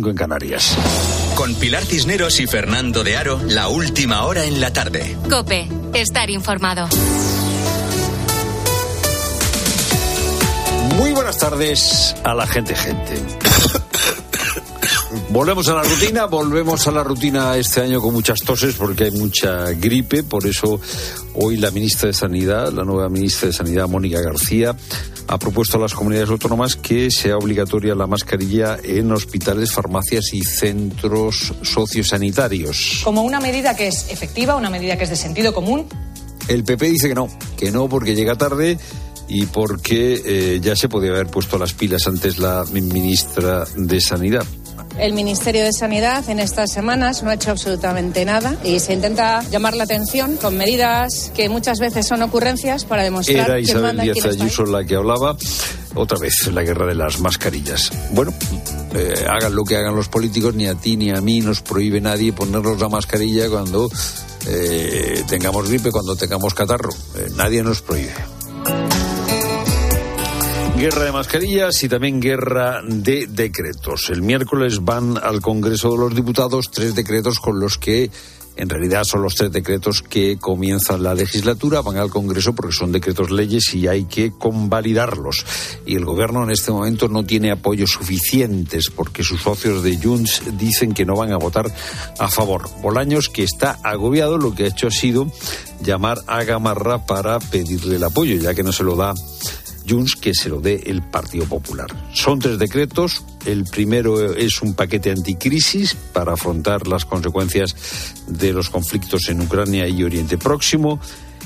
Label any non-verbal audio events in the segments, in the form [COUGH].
5 en Canarias. Con Pilar Cisneros y Fernando de Aro, la última hora en la tarde. Cope, estar informado. Muy buenas tardes a la gente, gente. Volvemos a la rutina, volvemos a la rutina este año con muchas toses porque hay mucha gripe, por eso hoy la ministra de Sanidad, la nueva ministra de Sanidad, Mónica García, ha propuesto a las comunidades autónomas que sea obligatoria la mascarilla en hospitales, farmacias y centros sociosanitarios. Como una medida que es efectiva, una medida que es de sentido común. El PP dice que no, que no porque llega tarde y porque eh, ya se podía haber puesto las pilas antes la ministra de Sanidad. El Ministerio de Sanidad en estas semanas no ha hecho absolutamente nada y se intenta llamar la atención con medidas que muchas veces son ocurrencias para demostrar Era Isabel manda Díaz. Ayuso la que hablaba. Otra vez la guerra de las mascarillas. Bueno, eh, hagan lo que hagan los políticos, ni a ti ni a mí nos prohíbe nadie ponernos la mascarilla cuando eh, tengamos gripe, cuando tengamos catarro. Eh, nadie nos prohíbe. Guerra de mascarillas y también guerra de decretos. El miércoles van al Congreso de los Diputados tres decretos con los que en realidad son los tres decretos que comienzan la legislatura, van al Congreso porque son decretos leyes y hay que convalidarlos. Y el Gobierno en este momento no tiene apoyos suficientes porque sus socios de Junts dicen que no van a votar a favor. Bolaños, que está agobiado, lo que ha hecho ha sido llamar a Gamarra para pedirle el apoyo, ya que no se lo da Junts que se lo dé el Partido Popular. Son tres decretos. El primero es un paquete anticrisis para afrontar las consecuencias de los conflictos en Ucrania y Oriente Próximo.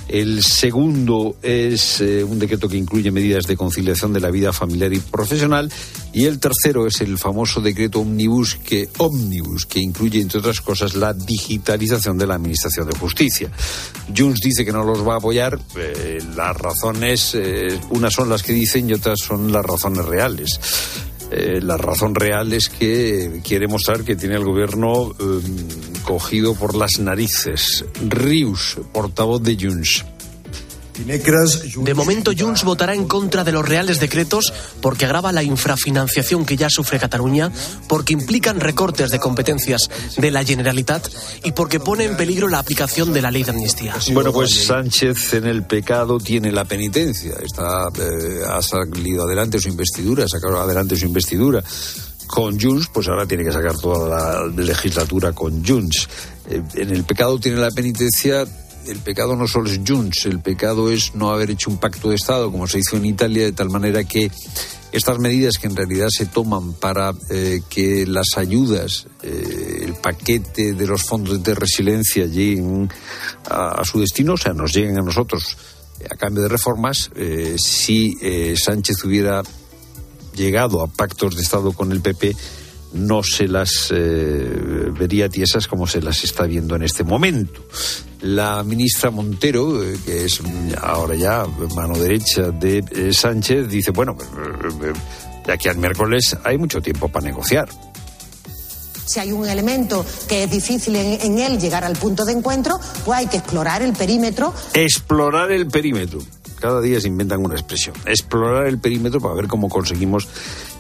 El segundo es eh, un decreto que incluye medidas de conciliación de la vida familiar y profesional. Y el tercero es el famoso decreto omnibus que, omnibus, que incluye, entre otras cosas, la digitalización de la Administración de Justicia. Junts dice que no los va a apoyar. Eh, las razones, eh, unas son las que dicen y otras son las razones reales. La razón real es que quiere mostrar que tiene el gobierno cogido por las narices. Rius, portavoz de Junts. De momento, Junts votará en contra de los reales decretos porque agrava la infrafinanciación que ya sufre Cataluña, porque implican recortes de competencias de la Generalitat y porque pone en peligro la aplicación de la ley de amnistía. Bueno, pues Sánchez en el pecado tiene la penitencia. Está, eh, ha salido adelante su investidura, ha sacado adelante su investidura. Con Junts, pues ahora tiene que sacar toda la legislatura con Junts. Eh, en el pecado tiene la penitencia el pecado no solo es Junts, el pecado es no haber hecho un pacto de Estado como se hizo en Italia, de tal manera que estas medidas que en realidad se toman para eh, que las ayudas, eh, el paquete de los fondos de resiliencia lleguen a, su destino, o sea, nos lleguen a nosotros a cambio de reformas, si Sánchez hubiera llegado a pactos de Estado con el PP, no se las eh, vería tiesas como se las está viendo en este momento. La ministra Montero, eh, que es ahora ya mano derecha de eh, Sánchez, dice, bueno, de aquí al miércoles hay mucho tiempo para negociar. Si hay un elemento que es difícil en, en él llegar al punto de encuentro, pues hay que explorar el perímetro. Explorar el perímetro cada día se inventan una expresión. Explorar el perímetro para ver cómo conseguimos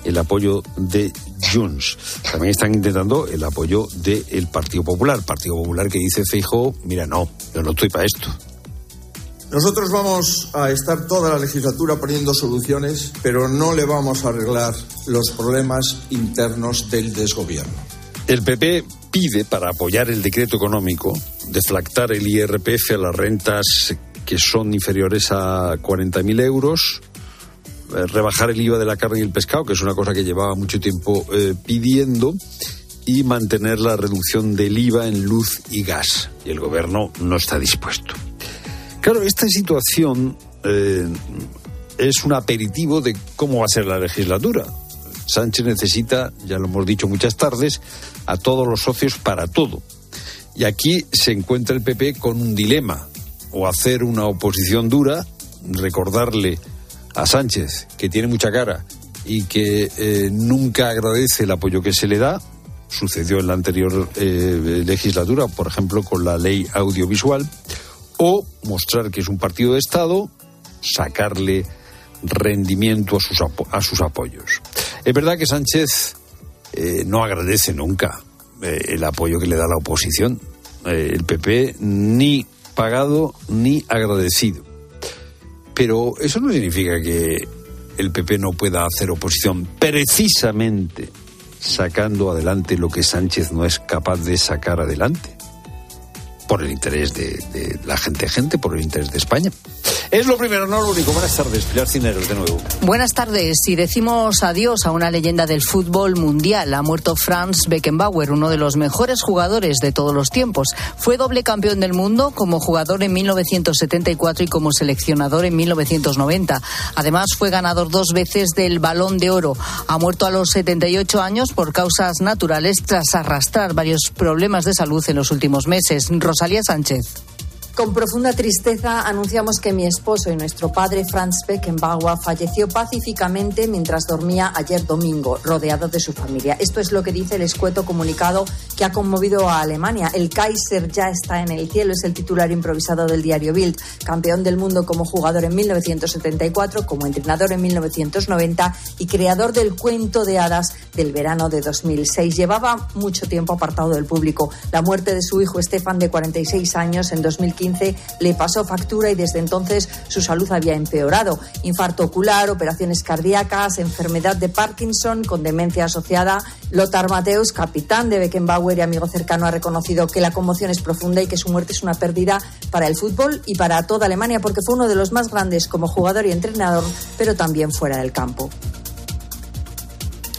el apoyo de Junts. También están intentando el apoyo del Partido Popular. Partido Popular que dice Feijóo, mira, no, yo no estoy para esto. Nosotros vamos a estar toda la legislatura poniendo soluciones, pero no le vamos a arreglar los problemas internos del desgobierno. El PP pide, para apoyar el decreto económico, deflactar el IRPF a las rentas que son inferiores a 40.000 euros, eh, rebajar el IVA de la carne y el pescado, que es una cosa que llevaba mucho tiempo eh, pidiendo, y mantener la reducción del IVA en luz y gas. Y el gobierno no está dispuesto. Claro, esta situación eh, es un aperitivo de cómo va a ser la legislatura. Sánchez necesita, ya lo hemos dicho muchas tardes, a todos los socios para todo. Y aquí se encuentra el PP con un dilema o hacer una oposición dura, recordarle a Sánchez que tiene mucha cara y que eh, nunca agradece el apoyo que se le da. Sucedió en la anterior eh, legislatura, por ejemplo, con la ley audiovisual. O mostrar que es un partido de Estado, sacarle rendimiento a sus, a sus apoyos. Es verdad que Sánchez eh, no agradece nunca el apoyo que le da la oposición. El PP ni pagado ni agradecido. Pero eso no significa que el PP no pueda hacer oposición precisamente sacando adelante lo que Sánchez no es capaz de sacar adelante. Por el interés de, la gente, gente, por el interés de España. Es lo primero, no lo único. Buenas tardes, Pilar Cineros, de nuevo. Buenas tardes. Si decimos adiós a una leyenda del fútbol mundial, ha muerto Franz Beckenbauer, uno de los mejores jugadores de todos los tiempos. Fue doble campeón del mundo como jugador en 1974 y como seleccionador en 1990. Además, fue ganador dos veces del Balón de Oro. Ha muerto a los 78 años por causas naturales tras arrastrar varios problemas de salud en los últimos meses. Rosalía Sánchez. Con profunda tristeza anunciamos que mi esposo y nuestro padre Franz Beckenbauer falleció pacíficamente mientras dormía ayer domingo, rodeado de su familia. Esto es lo que dice el escueto comunicado que ha conmovido a Alemania. El Kaiser ya está en el cielo, es el titular improvisado del diario Bild. Campeón del mundo como jugador en 1974, como entrenador en 1990 y creador del cuento de hadas del verano de 2006. Llevaba mucho tiempo apartado del público. La muerte de su hijo Stefan, de 46 años, en 2015 le pasó factura y desde entonces su salud había empeorado. Infarto ocular, operaciones cardíacas, enfermedad de Parkinson con demencia asociada. Lothar Mateus, capitán de Beckenbauer y amigo cercano, ha reconocido que la conmoción es profunda y que su muerte es una pérdida para el fútbol y para toda Alemania porque fue uno de los más grandes como jugador y entrenador, pero también fuera del campo.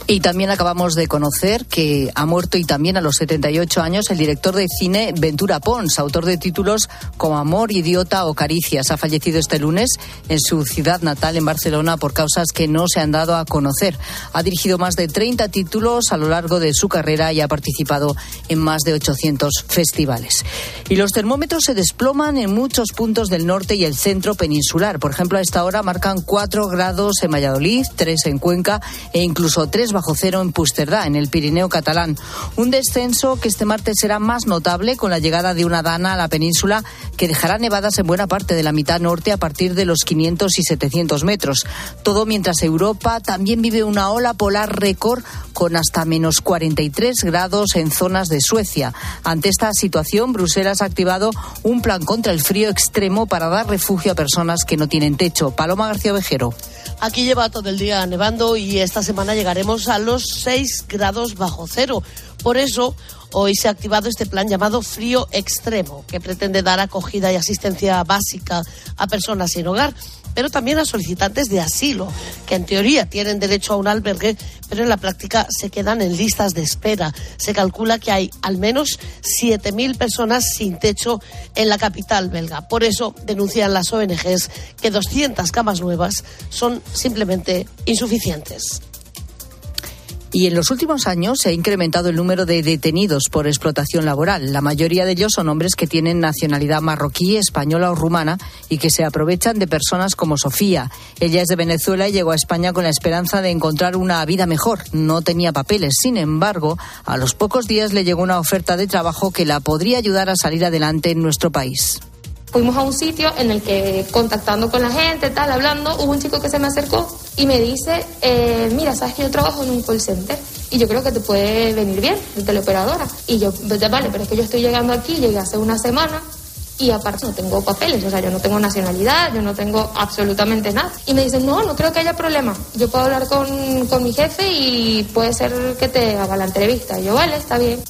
Y también acabamos de conocer que ha muerto y también a los 78 años el director de cine Ventura Pons, autor de títulos como Amor, Idiota o Caricias. Ha fallecido este lunes en su ciudad natal, en Barcelona, por causas que no se han dado a conocer. Ha dirigido más de 30 títulos a lo largo de su carrera y ha participado en más de 800 festivales. Y los termómetros se desploman en muchos puntos del norte y el centro peninsular. Por ejemplo, a esta hora marcan 4 grados en Valladolid, 3 en Cuenca e incluso 3 bajo cero en Pusterdá, en el Pirineo catalán. Un descenso que este martes será más notable con la llegada de una dana a la península que dejará nevadas en buena parte de la mitad norte a partir de los 500 y 700 metros. Todo mientras Europa también vive una ola polar récord con hasta menos 43 grados en zonas de Suecia. Ante esta situación, Bruselas ha activado un plan contra el frío extremo para dar refugio a personas que no tienen techo. Paloma García Vejero. Aquí lleva todo el día nevando y esta semana llegaremos a los 6 grados bajo cero. Por eso, hoy se ha activado este plan llamado Frío Extremo, que pretende dar acogida y asistencia básica a personas sin hogar pero también a solicitantes de asilo, que en teoría tienen derecho a un albergue, pero en la práctica se quedan en listas de espera. Se calcula que hay al menos 7.000 personas sin techo en la capital belga. Por eso denuncian las ONGs que 200 camas nuevas son simplemente insuficientes. Y en los últimos años se ha incrementado el número de detenidos por explotación laboral. La mayoría de ellos son hombres que tienen nacionalidad marroquí, española o rumana y que se aprovechan de personas como Sofía. Ella es de Venezuela y llegó a España con la esperanza de encontrar una vida mejor. No tenía papeles. Sin embargo, a los pocos días le llegó una oferta de trabajo que la podría ayudar a salir adelante en nuestro país. Fuimos a un sitio en el que contactando con la gente, tal, hablando, hubo un chico que se me acercó y me dice, eh, mira, sabes que yo trabajo en un call center y yo creo que te puede venir bien, de teleoperadora. Y yo, vale, pero es que yo estoy llegando aquí, llegué hace una semana y aparte no tengo papeles, o sea, yo no tengo nacionalidad, yo no tengo absolutamente nada. Y me dicen, no, no creo que haya problema, yo puedo hablar con, con mi jefe y puede ser que te haga la entrevista. Y yo, vale, está bien.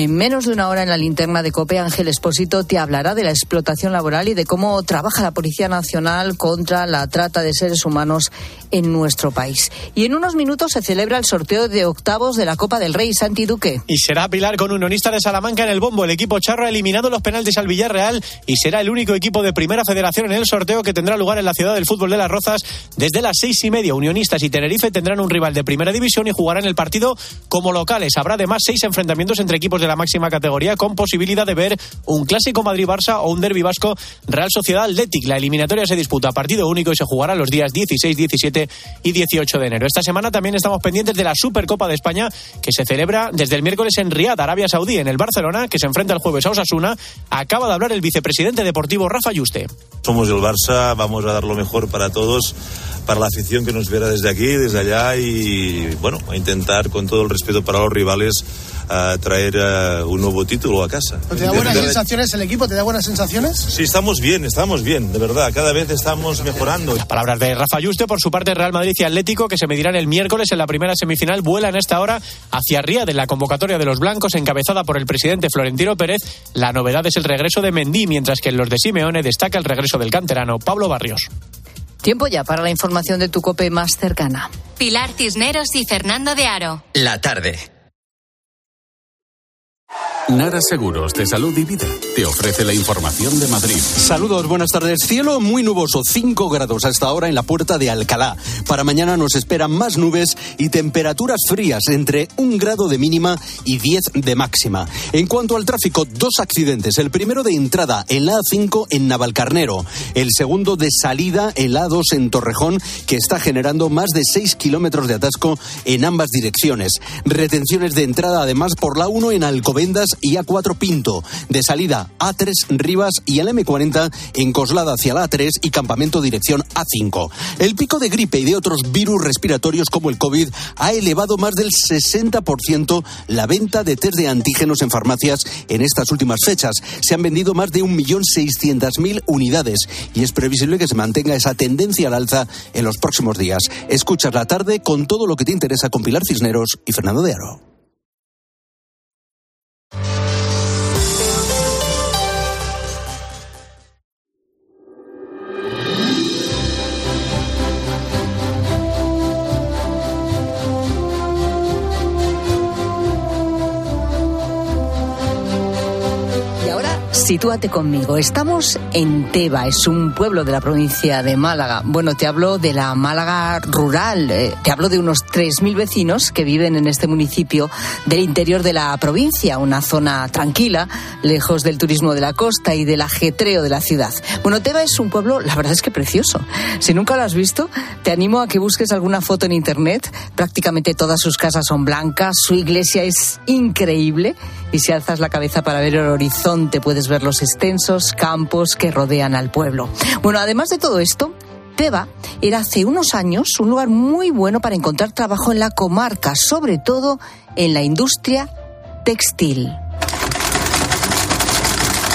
En menos de una hora en la linterna de COPE, Ángel Espósito te hablará de la explotación laboral y de cómo trabaja la Policía Nacional contra la trata de seres humanos en nuestro país. Y en unos minutos se celebra el sorteo de octavos de la Copa del Rey Santi Duque. Y será Pilar con Unionista de Salamanca en el bombo. El equipo charro ha eliminado los penaltis al Villarreal y será el único equipo de primera federación en el sorteo que tendrá lugar en la ciudad del fútbol de las Rozas desde las seis y media. Unionistas y Tenerife tendrán un rival de primera división y jugarán el partido como locales. Habrá además seis enfrentamientos entre equipos de la máxima categoría con posibilidad de ver un clásico Madrid-Barça o un derbi vasco Real Sociedad Athletic. La eliminatoria se disputa a partido único y se jugará los días 16, 17 y 18 de enero. Esta semana también estamos pendientes de la Supercopa de España que se celebra desde el miércoles en Riad, Arabia Saudí, en el Barcelona, que se enfrenta el jueves a Osasuna. Acaba de hablar el vicepresidente deportivo Rafa Yuste. Somos el Barça, vamos a dar lo mejor para todos, para la afición que nos viera desde aquí, desde allá y bueno, a intentar con todo el respeto para los rivales a traer uh, un nuevo título a casa. ¿Te da buenas sensaciones el equipo? ¿Te da buenas sensaciones? Sí, estamos bien, estamos bien, de verdad. Cada vez estamos mejorando. Las palabras de Rafa Yuste, por su parte, Real Madrid y Atlético, que se medirán el miércoles en la primera semifinal, vuelan a esta hora hacia Ríad en la convocatoria de los blancos, encabezada por el presidente Florentino Pérez. La novedad es el regreso de Mendy, mientras que en los de Simeone destaca el regreso del canterano Pablo Barrios. Tiempo ya para la información de tu cope más cercana. Pilar Cisneros y Fernando de Aro. La tarde. Nara Seguros de Salud y Vida te ofrece la información de Madrid. Saludos, buenas tardes. Cielo muy nuboso, 5 grados hasta ahora en la puerta de Alcalá. Para mañana nos esperan más nubes y temperaturas frías entre 1 grado de mínima y 10 de máxima. En cuanto al tráfico, dos accidentes. El primero de entrada en la A5 en Navalcarnero. El segundo de salida en la A2 en Torrejón, que está generando más de 6 kilómetros de atasco en ambas direcciones. Retenciones de entrada además por la 1 en Alcobendas y A4 Pinto. De salida A3 Rivas y el M40 en Coslada hacia la A3 y Campamento dirección A5. El pico de gripe y de otros virus respiratorios como el COVID ha elevado más del 60% la venta de test de antígenos en farmacias en estas últimas fechas. Se han vendido más de 1.600.000 unidades y es previsible que se mantenga esa tendencia al alza en los próximos días. Escuchas la tarde con todo lo que te interesa con Pilar Cisneros y Fernando de Aro. Sitúate conmigo. Estamos en Teba, es un pueblo de la provincia de Málaga. Bueno, te hablo de la Málaga rural, eh, te hablo de unos 3.000 vecinos que viven en este municipio del interior de la provincia, una zona tranquila, lejos del turismo de la costa y del ajetreo de la ciudad. Bueno, Teba es un pueblo, la verdad es que precioso. Si nunca lo has visto, te animo a que busques alguna foto en internet. Prácticamente todas sus casas son blancas, su iglesia es increíble y si alzas la cabeza para ver el horizonte puedes los extensos campos que rodean al pueblo. Bueno, además de todo esto, Teba era hace unos años un lugar muy bueno para encontrar trabajo en la comarca, sobre todo en la industria textil.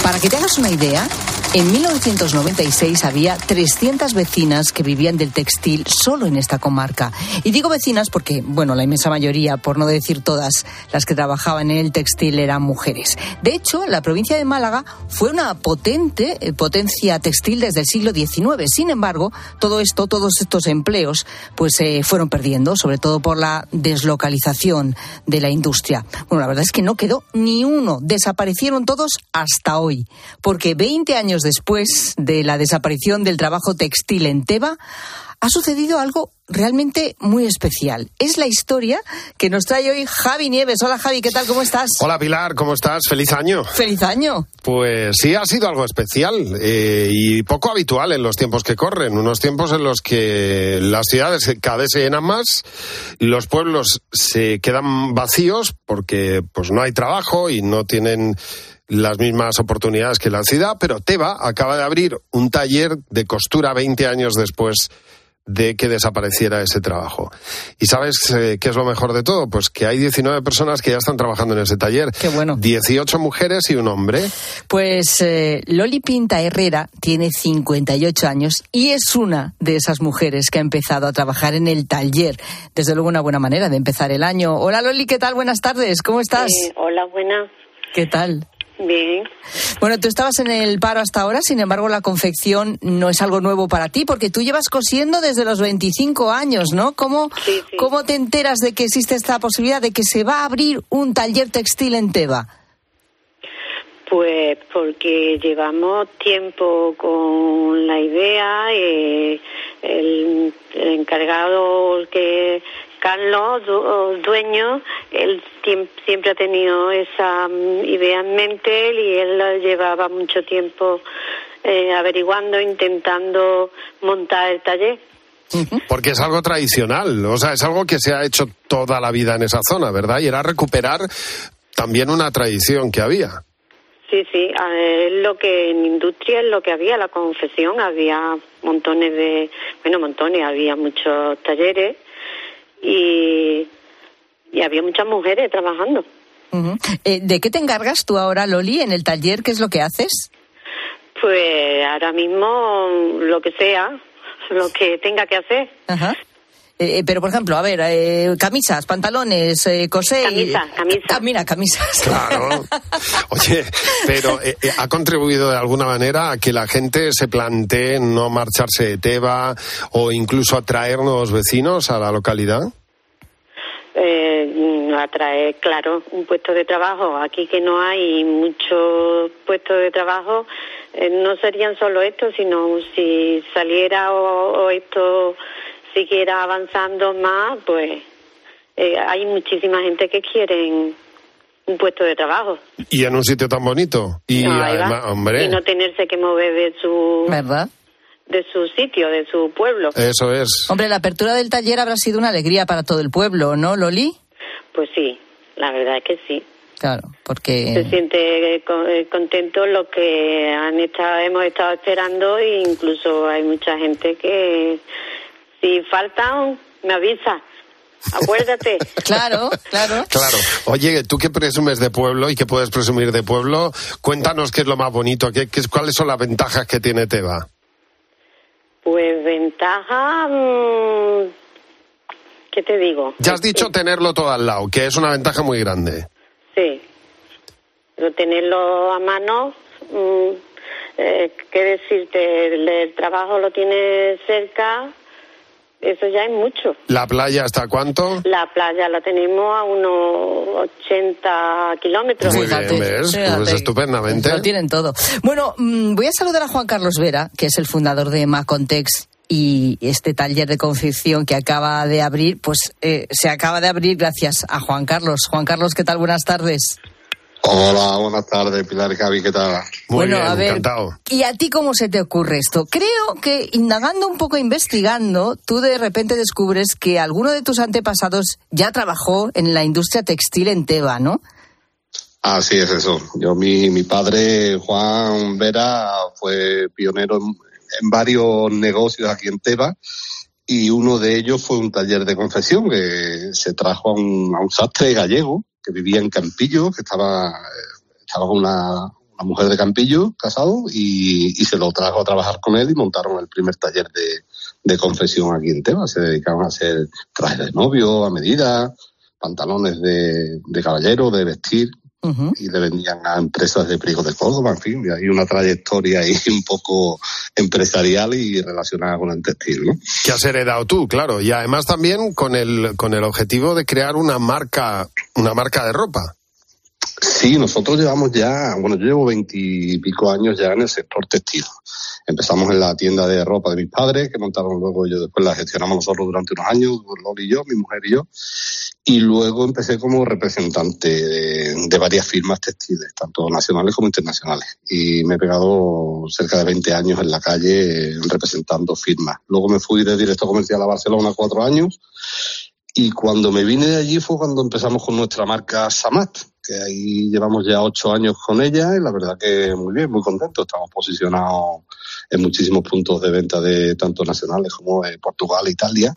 Para que te hagas una idea, en 1996 había 300 vecinas que vivían del textil solo en esta comarca. Y digo vecinas porque, bueno, la inmensa mayoría, por no decir todas, las que trabajaban en el textil eran mujeres. De hecho, la provincia de Málaga fue una potente eh, potencia textil desde el siglo XIX. Sin embargo, todo esto, todos estos empleos, pues se fueron perdiendo, sobre todo por la deslocalización de la industria. Bueno, la verdad es que no quedó ni uno. Desaparecieron todos hasta hoy. Porque 20 años después de la desaparición del trabajo textil en Teba, ha sucedido algo realmente muy especial. Es la historia que nos trae hoy Javi Nieves. Hola Javi, ¿qué tal? ¿Cómo estás? Hola Pilar, ¿cómo estás? Feliz año. Feliz año. Pues sí, ha sido algo especial eh, y poco habitual en los tiempos que corren. Unos tiempos en los que las ciudades cada vez se llenan más, los pueblos se quedan vacíos porque pues no hay trabajo y no tienen las mismas oportunidades que la ciudad, pero Teba acaba de abrir un taller de costura 20 años después de que desapareciera ese trabajo. ¿Y sabes eh, qué es lo mejor de todo? Pues que hay 19 personas que ya están trabajando en ese taller. Qué bueno. 18 mujeres y un hombre. Pues eh, Loli Pinta Herrera tiene 58 años y es una de esas mujeres que ha empezado a trabajar en el taller. Desde luego una buena manera de empezar el año. Hola Loli, ¿qué tal? Buenas tardes, ¿cómo estás? Eh, hola, buena. ¿Qué tal? Bien. Bueno, tú estabas en el paro hasta ahora, sin embargo, la confección no es algo nuevo para ti, porque tú llevas cosiendo desde los 25 años, ¿no? ¿Cómo, ¿cómo te enteras de que existe esta posibilidad de que se va a abrir un taller textil en Teba? Pues porque llevamos tiempo con la idea, eh, el, el encargado que Carlos, du- dueño, él siempre ha tenido esa mm, idea en mente y él llevaba mucho tiempo eh, averiguando, intentando montar el taller. Porque es algo tradicional, o sea, es algo que se ha hecho toda la vida en esa zona, ¿verdad? Y era recuperar también una tradición que había. Sí, sí, es lo que en industria es lo que había, la confesión, había montones de, bueno, montones, había muchos talleres y, y había muchas mujeres trabajando. Eh, ¿De qué te encargas tú ahora, Loli, en el taller? ¿Qué es lo que haces? Pues ahora mismo lo que sea, lo que tenga que hacer. Ajá. Eh, eh, pero, por ejemplo, a ver, eh, camisas, pantalones, eh, coser... Camisa, camisa. Ah, mira, camisas. Claro. [LAUGHS] Oye, pero eh, eh, ¿ha contribuido de alguna manera a que la gente se plantee no marcharse de Teba o incluso atraer nuevos vecinos a la localidad? Eh, atraer, claro, un puesto de trabajo. Aquí que no hay muchos puestos de trabajo, eh, no serían solo estos, sino si saliera o, o esto siguiera avanzando más, pues eh, hay muchísima gente que quiere un puesto de trabajo. Y en un sitio tan bonito. Y No, además, hombre, Y no tenerse que mover de su, ¿Verdad? de su sitio, de su pueblo. eso es. Hombre, la apertura del taller habrá sido una alegría para todo el pueblo, ¿no, Loli? Pues sí, la verdad es que sí. Claro, se porque... siente eh, eh, contento lo que han estado, hemos estado esperando e incluso hay mucha gente que si faltan me avisa acuérdate [LAUGHS] Claro, claro. Claro. Oye, tú que presumes de pueblo y que puedes presumir de pueblo, cuéntanos qué es lo más bonito, qué, qué- cuáles son las ventajas que tiene Teba. pues ventaja mm, qué te digo Ya has dicho tenerlo todo al lado, que es una ventaja muy grande. sí pero tenerlo a mano mm, eh, qué decirte el, el trabajo lo tienes cerca eso ya es mucho ¿La playa está a cuánto? La playa la tenemos a unos 80 kilómetros. Muy bien. Pues estupendamente. Lo tienen todo. Bueno, mm, voy a saludar a Juan Carlos Vera, que es el fundador de Macontex. Y este taller de confección que acaba de abrir, pues eh, se acaba de abrir gracias a Juan Carlos. Juan Carlos, ¿qué tal? Buenas tardes. Hola, buenas tardes, Pilar y Javi, ¿qué tal? bueno, a ver, ¿y a ti cómo se te ocurre esto? Creo que indagando un poco, investigando, tú de repente descubres que alguno de tus antepasados ya trabajó en la industria textil en Teba, ¿no? Así es eso. Yo, mi, mi padre, Juan Vera, fue pionero en, en varios negocios aquí en Teba y uno de ellos fue un taller de confección que se trajo a un, a un sastre gallego que vivía en Campillo, que estaba, eh, estaba con una, una mujer de Campillo, casado, y, y se lo trajo a trabajar con él y montaron el primer taller de, de confección aquí en Teba. Se dedicaban a hacer trajes de novio a medida, pantalones de, de caballero, de vestir, y le vendían a empresas de Priego de Córdoba, en fin, y hay una trayectoria ahí [LAUGHS] un poco empresarial y relacionada con el textil, ¿no? Que has heredado tú, claro. Y además también con el, con el objetivo de crear una marca, una marca de ropa. Sí, nosotros llevamos ya, bueno, yo llevo veintipico años ya en el sector textil. Empezamos en la tienda de ropa de mis padres, que montaron luego, yo después la gestionamos nosotros durante unos años, Loli y yo, mi mujer y yo. Y luego empecé como representante de, varias firmas textiles, tanto nacionales como internacionales. Y me he pegado cerca de 20 años en la calle representando firmas. Luego me fui de director comercial a Barcelona cuatro años. Y cuando me vine de allí fue cuando empezamos con nuestra marca Samat, que ahí llevamos ya ocho años con ella y la verdad que muy bien, muy contentos. Estamos posicionados en muchísimos puntos de venta de tanto nacionales como de Portugal e Italia.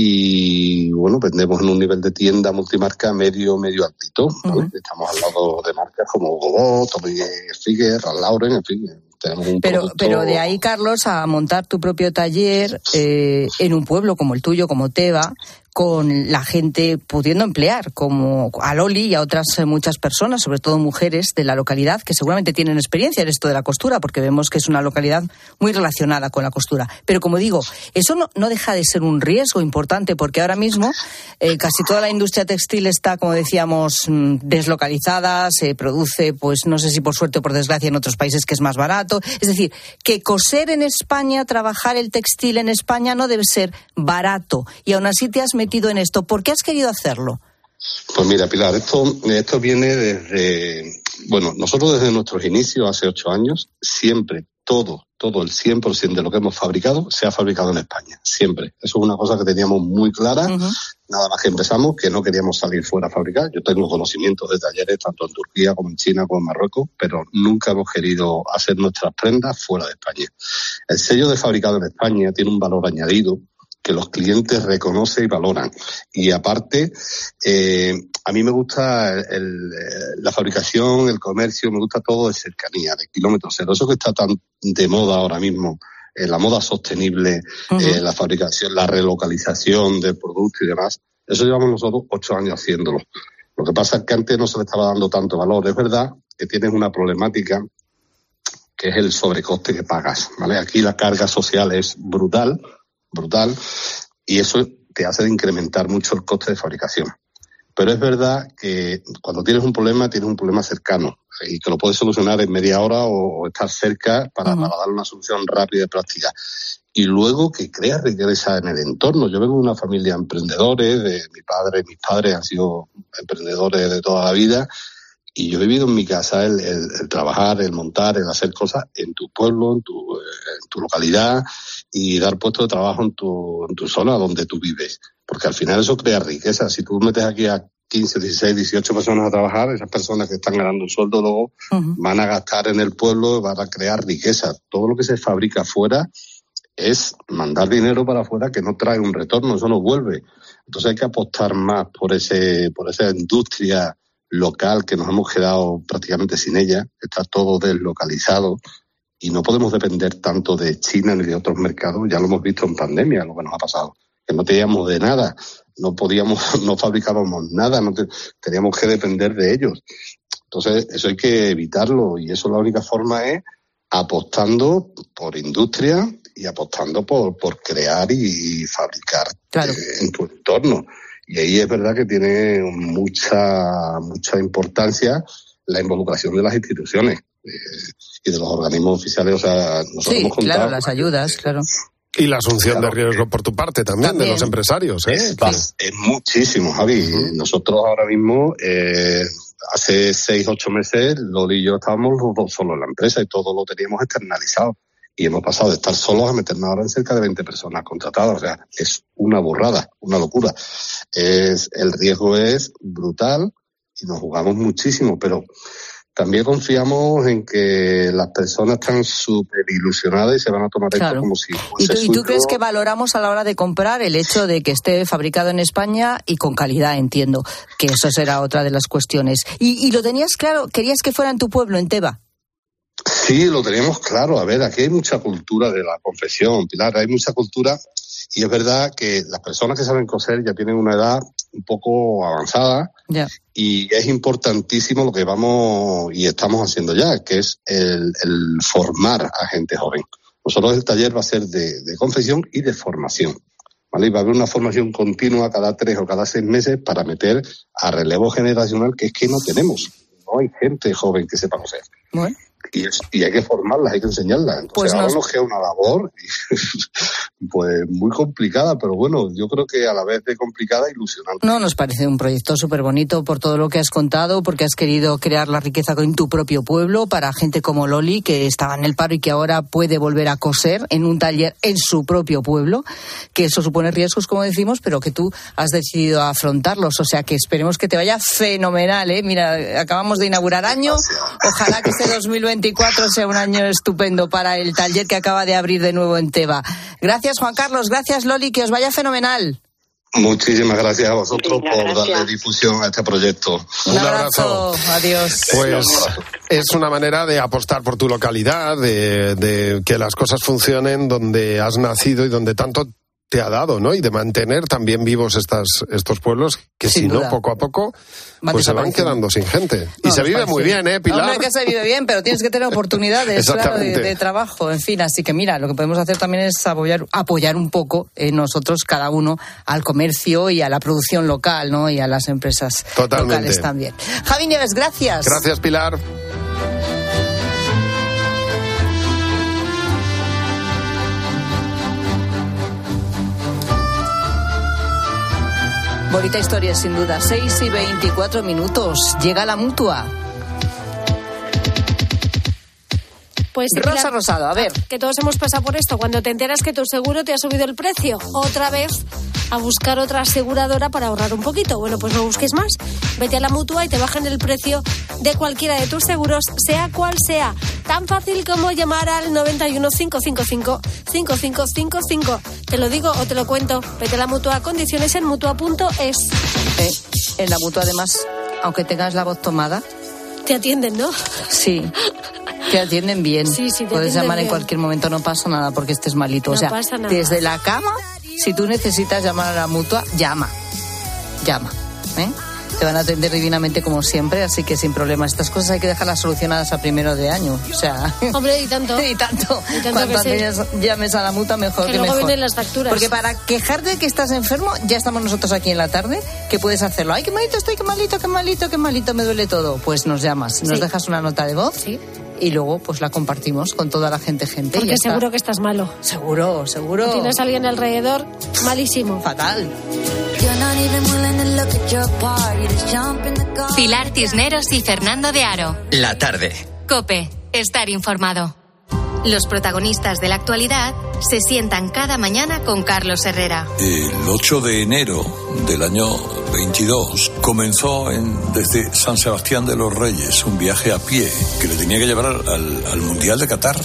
Y bueno, vendemos en un nivel de tienda multimarca medio, medio altito. ¿vale? Estamos al lado de marcas como Hugo Boss, Tommy Ralph Lauren, en fin. Tenemos un Pero, producto- pero de ahí, Carlos, a montar tu propio taller eh, en un pueblo como el tuyo, como Teba, con la gente pudiendo emplear, como a Loli y a otras eh, muchas personas, sobre todo mujeres de la localidad, que seguramente tienen experiencia en esto de la costura, porque vemos que es una localidad muy relacionada con la costura. Pero como digo, eso no, no deja de ser un riesgo importante, porque ahora mismo eh, casi toda la industria textil está, como decíamos, mm, deslocalizada, se produce, pues no sé si por suerte o por desgracia en otros países que es más barato, Es decir, que coser en España, trabajar el textil en España no debe ser barato. Y aún así te has metido en esto. ¿Por qué has querido hacerlo? Pues mira, Pilar, esto, esto viene desde, bueno, nosotros desde nuestros inicios, hace ocho años, siempre, todo, todo el 100% de lo que hemos fabricado se ha fabricado en España, siempre. Eso es una cosa que teníamos muy clara, nada más que empezamos, que no queríamos salir fuera a fabricar. Yo tengo conocimientos de talleres tanto en Turquía como en China como en Marruecos, pero nunca hemos querido hacer nuestras prendas fuera de España. El sello de fabricado en España tiene un valor añadido que los clientes reconocen y valoran. Y aparte, eh, a mí me gusta el, la fabricación, el comercio, me gusta todo de cercanía, de kilómetros cero. Eso que está tan de moda ahora mismo, eh, la moda sostenible, eh, la fabricación, la relocalización del producto y demás, eso llevamos nosotros ocho años haciéndolo. Lo que pasa es que antes no se le estaba dando tanto valor. Es verdad que tienes una problemática que es el sobrecoste que pagas, ¿vale? Aquí la carga social es brutal, brutal, y eso te hace incrementar mucho el coste de fabricación. Pero es verdad que cuando tienes un problema, tienes un problema cercano y que lo puedes solucionar en media hora o, estar cerca para, dar una solución rápida y práctica. Y luego que creas riqueza en el entorno. Yo vengo de una familia de emprendedores, de mi padre, mis padres han sido emprendedores de toda la vida y yo he vivido en mi casa el, el, trabajar, el montar, el hacer cosas en tu pueblo, en tu, en tu localidad y dar puesto de trabajo en tu, en tu zona donde tú vives. Porque al final eso crea riqueza. Si tú metes aquí a 15, 16, 18 personas a trabajar, esas personas que están ganando un sueldo luego van a gastar en el pueblo, van a crear riqueza. Todo lo que se fabrica afuera es mandar dinero para afuera que no trae un retorno, eso no vuelve. Entonces hay que apostar más por ese, por esa industria local que nos hemos quedado prácticamente sin ella, está todo deslocalizado y no podemos depender tanto de China ni de otros mercados, ya lo hemos visto en pandemia, lo que nos ha pasado, que no teníamos de nada, no podíamos, [LAUGHS] no fabricábamos nada, no teníamos que depender de ellos. Entonces, eso hay que evitarlo y eso la única forma es apostando por industria y apostando por, por crear y, fabricar en tu entorno. Y ahí es verdad que tiene mucha, mucha importancia la involucración de las instituciones eh, y de los organismos oficiales. O sea, nosotros sí, hemos contado, claro, las ayudas, claro. Y la asunción de riesgo por tu parte también, de los empresarios. ¿eh? Es, es muchísimo, Javi. Nosotros ahora mismo, eh, hace seis, ocho meses, Loli y yo estábamos solo en la empresa y todo lo teníamos externalizado y hemos pasado de estar solos a meternos ahora en cerca de 20 personas contratadas. O sea, es una burrada, una locura. Es, el riesgo es brutal y nos jugamos muchísimo, pero también confiamos en que las personas están súper ilusionadas y se van a tomar esto como si ¿Y tú, ¿Y tú crees que valoramos a la hora de comprar el hecho de que esté fabricado en España y con calidad, entiendo, que eso será otra de las cuestiones? ¿Y, y lo tenías claro? ¿Querías que fuera en tu pueblo, en Teba? Sí, lo teníamos claro. A ver, aquí hay mucha cultura de la confesión, Pilar, hay mucha cultura y es verdad que las personas que saben coser ya tienen una edad un poco avanzada y es importantísimo lo que vamos y estamos haciendo ya, que es el, formar a gente joven. Nosotros el taller va a ser de, de confesión y de formación. ¿Vale? Y va a haber una formación continua cada tres o cada seis meses para meter a relevo generacional que es que no tenemos. No hay gente joven que sepa coser. Bueno y, y, hay que formarlas, hay que enseñarlas. Entonces pues ahora nos... queda una labor [LAUGHS] pues muy complicada, pero bueno, yo creo que a la vez de complicada, ilusionante. No, nos parece un proyecto súper bonito por todo lo que has contado, porque has querido crear la riqueza en tu propio pueblo para gente como Loli, que estaba en el paro y que ahora puede volver a coser en un taller en su propio pueblo, que eso supone riesgos, como decimos, pero que tú has decidido afrontarlos. O sea que esperemos que te vaya fenomenal, ¿eh? Mira, acabamos de inaugurar año, ojalá que este 2020 [LAUGHS] 2024 sea un año estupendo para el taller que acaba de abrir de nuevo en Teba. Gracias, Juan Carlos. Gracias, Loli. Que os vaya fenomenal. Muchísimas gracias a vosotros por darle difusión a este proyecto. Un, abrazo. Adiós. Pues es una manera de apostar por tu localidad, de, de, que las cosas funcionen donde has nacido y donde tanto te ha dado, ¿no? Y de mantener también vivos estas, estos pueblos que Sin si duda. no, poco a poco, Van pues se van quedando sin gente. y No, se nos vive parece- muy bien, ¿eh, Pilar? Hombre, que se vive bien, pero tienes que tener oportunidades claro, de, de trabajo, en fin. Así que mira, lo que podemos hacer también es apoyar, apoyar un poco eh, nosotros, cada uno, al comercio y a la producción local, ¿no? Y a las empresas Totalmente. locales también. Javi Nieves, gracias. Gracias, Pilar. Bonita historia, sin duda. 6 y 24 minutos. Llega la mutua. Pues, Rosa Rosado, a ver. Que todos hemos pasado por esto. Cuando te enteras que tu seguro te ha subido el precio, otra vez a buscar otra aseguradora para ahorrar un poquito. Bueno, pues no busques más. Vete a la mutua y te bajan el precio de cualquiera de tus seguros, sea cual sea. Tan fácil como llamar al 91 555 5555. Te lo digo o te lo cuento. Vete a la mutua. Condiciones en mutua.es. Eh, en la mutua, además, aunque tengas la voz tomada. Te atienden, ¿no? Sí. Te atienden bien. Sí, sí, te Puedes atienden llamar en cualquier momento, no pasa nada porque estés malito. No o sea, pasa nada. desde la cama, si tú necesitas llamar a la mutua, llama. Llama. ¿eh? Te van a atender divinamente como siempre, así que sin problema. Estas cosas hay que dejarlas solucionadas a primero de año. O sea. Hombre, y tanto. [LAUGHS] y tanto. Y tanto Cuanto sí. antes llames a la mutua, mejor Que que, luego mejor. vienen las facturas. Porque para quejarte de que estás enfermo, ya estamos nosotros aquí en la tarde, que puedes hacerlo. Ay, qué malito estoy, qué malito, qué malito, qué malito, me duele todo. Pues nos llamas, nos Sí. dejas una nota de voz y luego pues la compartimos con toda la gente gente. y Porque está. seguro que estás malo. Seguro, seguro. Tienes a alguien alrededor malísimo. Fatal. Pilar Cisneros y Fernando de Aro. La tarde. Cope, estar informado. Los protagonistas de la actualidad se sientan cada mañana con Carlos Herrera. El 8 de enero del año 22 comenzó en, desde San Sebastián de los Reyes un viaje a pie que le tenía que llevar al, al- al Mundial de Qatar.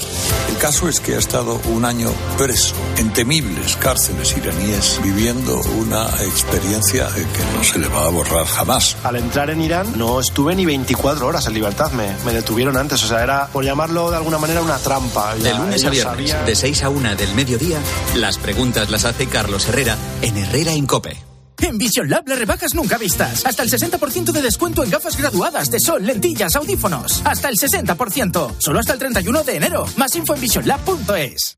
El caso es que ha estado un año preso en temibles cárceles iraníes viviendo una experiencia que no se le va a borrar jamás. Al entrar en Irán no estuve ni 24 horas en libertad, me, me detuvieron antes, o sea, era, por llamarlo de alguna manera, una trampa. De Ya lunes a viernes, sabían- de 6 a 1 del mediodía, las preguntas las hace Carlos Herrera en Herrera Incope. En Vision Lab las rebajas nunca vistas. Hasta el 60% de descuento en gafas graduadas de sol, lentillas, audífonos. Hasta el 60%. Solo hasta el 31 de enero. Más info en visionlab.es.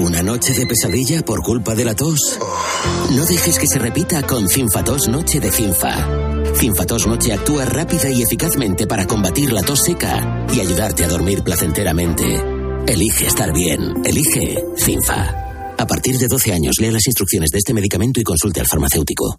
¿Una noche de pesadilla por culpa de la tos? No dejes que se repita con Cinfatos Noche de Cinfa. Cinfatos Noche actúa rápida y eficazmente para combatir la tos seca y ayudarte a dormir placenteramente. Elige estar bien. Elige Cinfa. A partir de 12 años, lea las instrucciones de este medicamento y consulte al farmacéutico.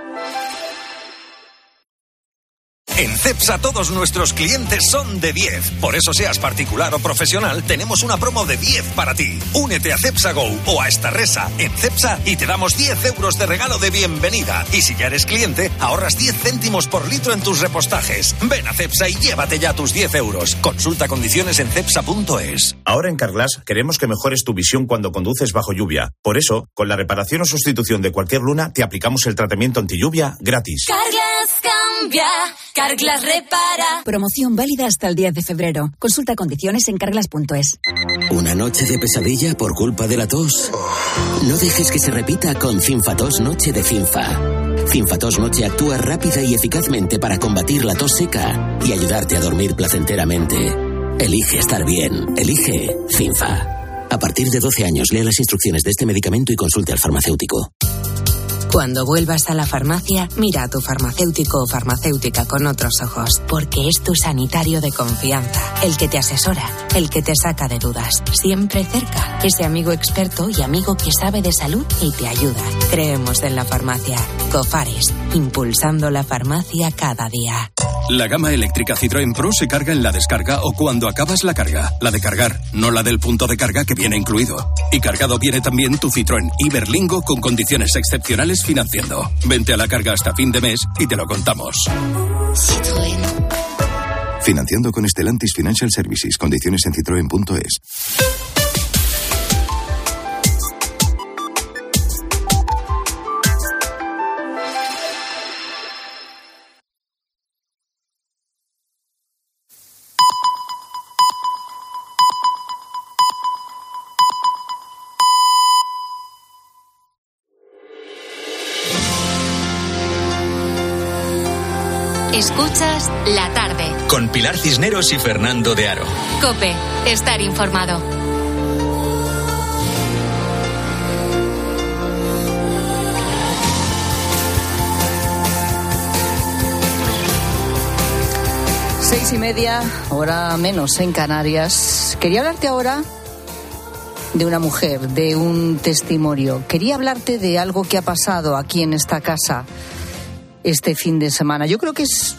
En CEPSA todos nuestros clientes son de 10. Por eso seas particular o profesional, tenemos una promo de 10 para ti. Únete a CEPSA Go o a esta resa en CEPSA y te damos 10 euros de regalo de bienvenida. Y si ya eres cliente, ahorras 10 céntimos por litro en tus repostajes. Ven a CEPSA y llévate ya tus 10 euros. Consulta condiciones en CEPSA.es. Ahora en Carglass queremos que mejores tu visión cuando conduces bajo lluvia. Por eso, con la reparación o sustitución de cualquier luna, te aplicamos el tratamiento anti lluvia gratis. Carglass cambia, Carglass repara. Promoción válida hasta el 10 de febrero. Consulta condiciones en carglass.es. ¿Una noche de pesadilla por culpa de la tos? No dejes que se repita con Cinfatos Noche de Cinfa. Cinfatos Noche actúa rápida y eficazmente para combatir la tos seca y ayudarte a dormir placenteramente. Elige estar bien. Elige Cinfa. A partir de 12 años, lea las instrucciones de este medicamento y consulte al farmacéutico. Cuando vuelvas a la farmacia, mira a tu farmacéutico o farmacéutica con otros ojos, porque es tu sanitario de confianza, el que te asesora, el que te saca de dudas, siempre cerca, ese amigo experto y amigo que sabe de salud y te ayuda. Creemos en la farmacia. Cofares, impulsando la farmacia cada día. La gama eléctrica Citroën Pro se carga en la descarga o cuando acabas la carga. La de cargar, no la del punto de carga que viene incluido. Y cargado viene también tu Citroën Iberlingo con condiciones excepcionales financiando. Vente a la carga hasta fin de mes y te lo contamos. Citroën. Financiando con Estelantis Financial Services. Condiciones en citroen.es. Escuchas la tarde. Con Pilar Cisneros y Fernando de Aro. Cope, estar informado. Seis y media, hora menos en Canarias. Quería hablarte ahora de una mujer, de un testimonio. Quería hablarte de algo que ha pasado aquí en esta casa este fin de semana. Yo creo que es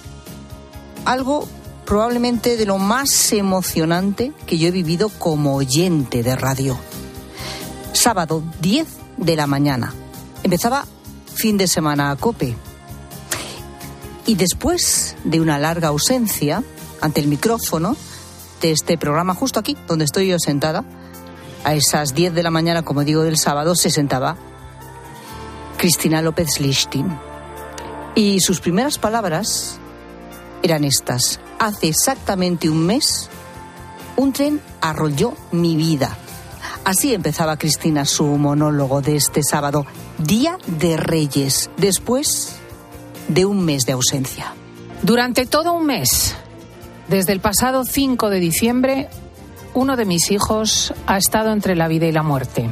algo probablemente de lo más emocionante que yo he vivido como oyente de radio. Sábado 10 de la mañana. Empezaba fin de semana a cope. Y después de una larga ausencia ante el micrófono de este programa, justo aquí, donde estoy yo sentada, a esas 10 de la mañana, como digo, del sábado, se sentaba Cristina López Lichtin y sus primeras palabras eran estas. Hace exactamente un mes, un tren arrolló mi vida. Así empezaba Cristina su monólogo de este sábado, Día de Reyes, después de un mes de ausencia. Durante todo un mes, desde el pasado 5 de diciembre, uno de mis hijos ha estado entre la vida y la muerte,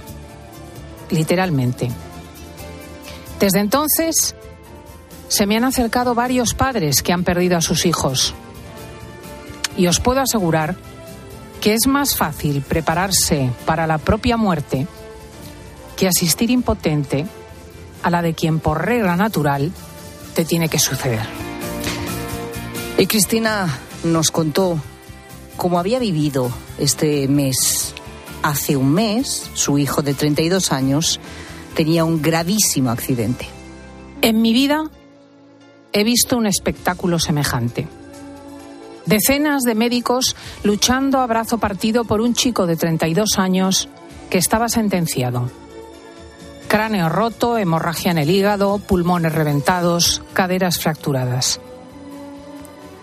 literalmente. Desde entonces, se me han acercado varios padres que han perdido a sus hijos. Y os puedo asegurar que es más fácil prepararse para la propia muerte que asistir impotente a la de quien por regla natural te tiene que suceder. Y Cristina nos contó cómo había vivido este mes. Hace un mes, su hijo de 32 años tenía un gravísimo accidente. En mi vida he visto un espectáculo semejante. Decenas de médicos luchando a brazo partido por un chico de 32 años que estaba sentenciado. Cráneo roto, hemorragia en el hígado, pulmones reventados, caderas fracturadas.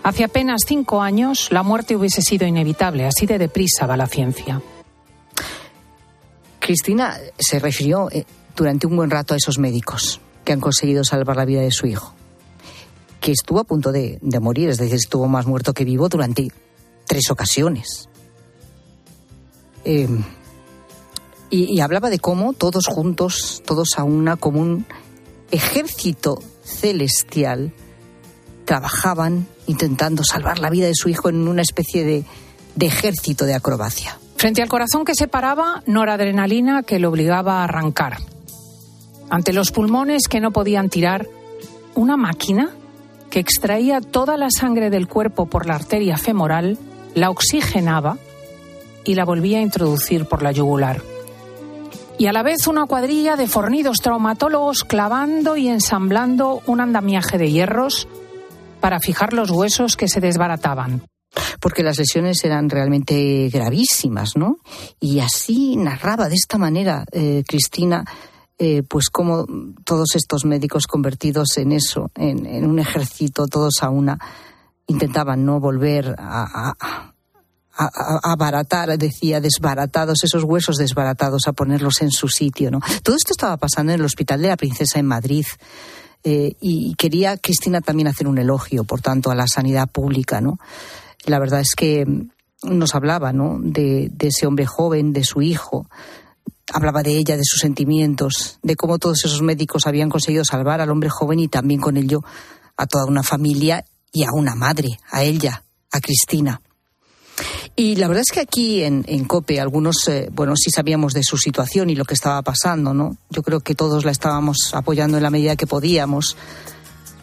Hace apenas cinco años la muerte hubiese sido inevitable, así de deprisa va la ciencia. Cristina se refirió eh, durante un buen rato a esos médicos que han conseguido salvar la vida de su hijo que estuvo a punto de, morir, es decir, estuvo más muerto que vivo durante tres ocasiones. Em, y, hablaba de cómo todos juntos, todos a una, como un ejército celestial, trabajaban intentando salvar la vida de su hijo en una especie de, de ejército de acrobacia. Frente al corazón que se paraba, noradrenalina que lo obligaba a arrancar. Ante los pulmones que no podían tirar, una máquina que extraía toda la sangre del cuerpo por la arteria femoral, la oxigenaba y la volvía a introducir por la yugular. Y a la vez una cuadrilla de fornidos traumatólogos clavando y ensamblando un andamiaje de hierros para fijar los huesos que se desbarataban. Porque las lesiones eran realmente gravísimas, ¿no? Y así narraba de esta manera eh, Cristina eh, pues como todos estos médicos convertidos en eso, en, un ejército, todos a una, intentaban no volver a, a, abaratar, decía, desbaratados, esos huesos desbaratados, a ponerlos en su sitio, ¿no? Todo esto estaba pasando en el Hospital de la Princesa en Madrid. Eh, y quería Cristina también hacer un elogio, por tanto, a la sanidad pública, ¿no? La verdad es que nos hablaba, ¿no? De, de ese hombre joven, de su hijo, hablaba de ella, de sus sentimientos, de cómo todos esos médicos habían conseguido salvar al hombre joven y también con ello a toda una familia y a una madre, a ella, a Cristina. Y la verdad es que aquí en, COPE algunos, eh, bueno, sí sabíamos de su situación y lo que estaba pasando, ¿no? Yo creo que todos la estábamos apoyando en la medida que podíamos.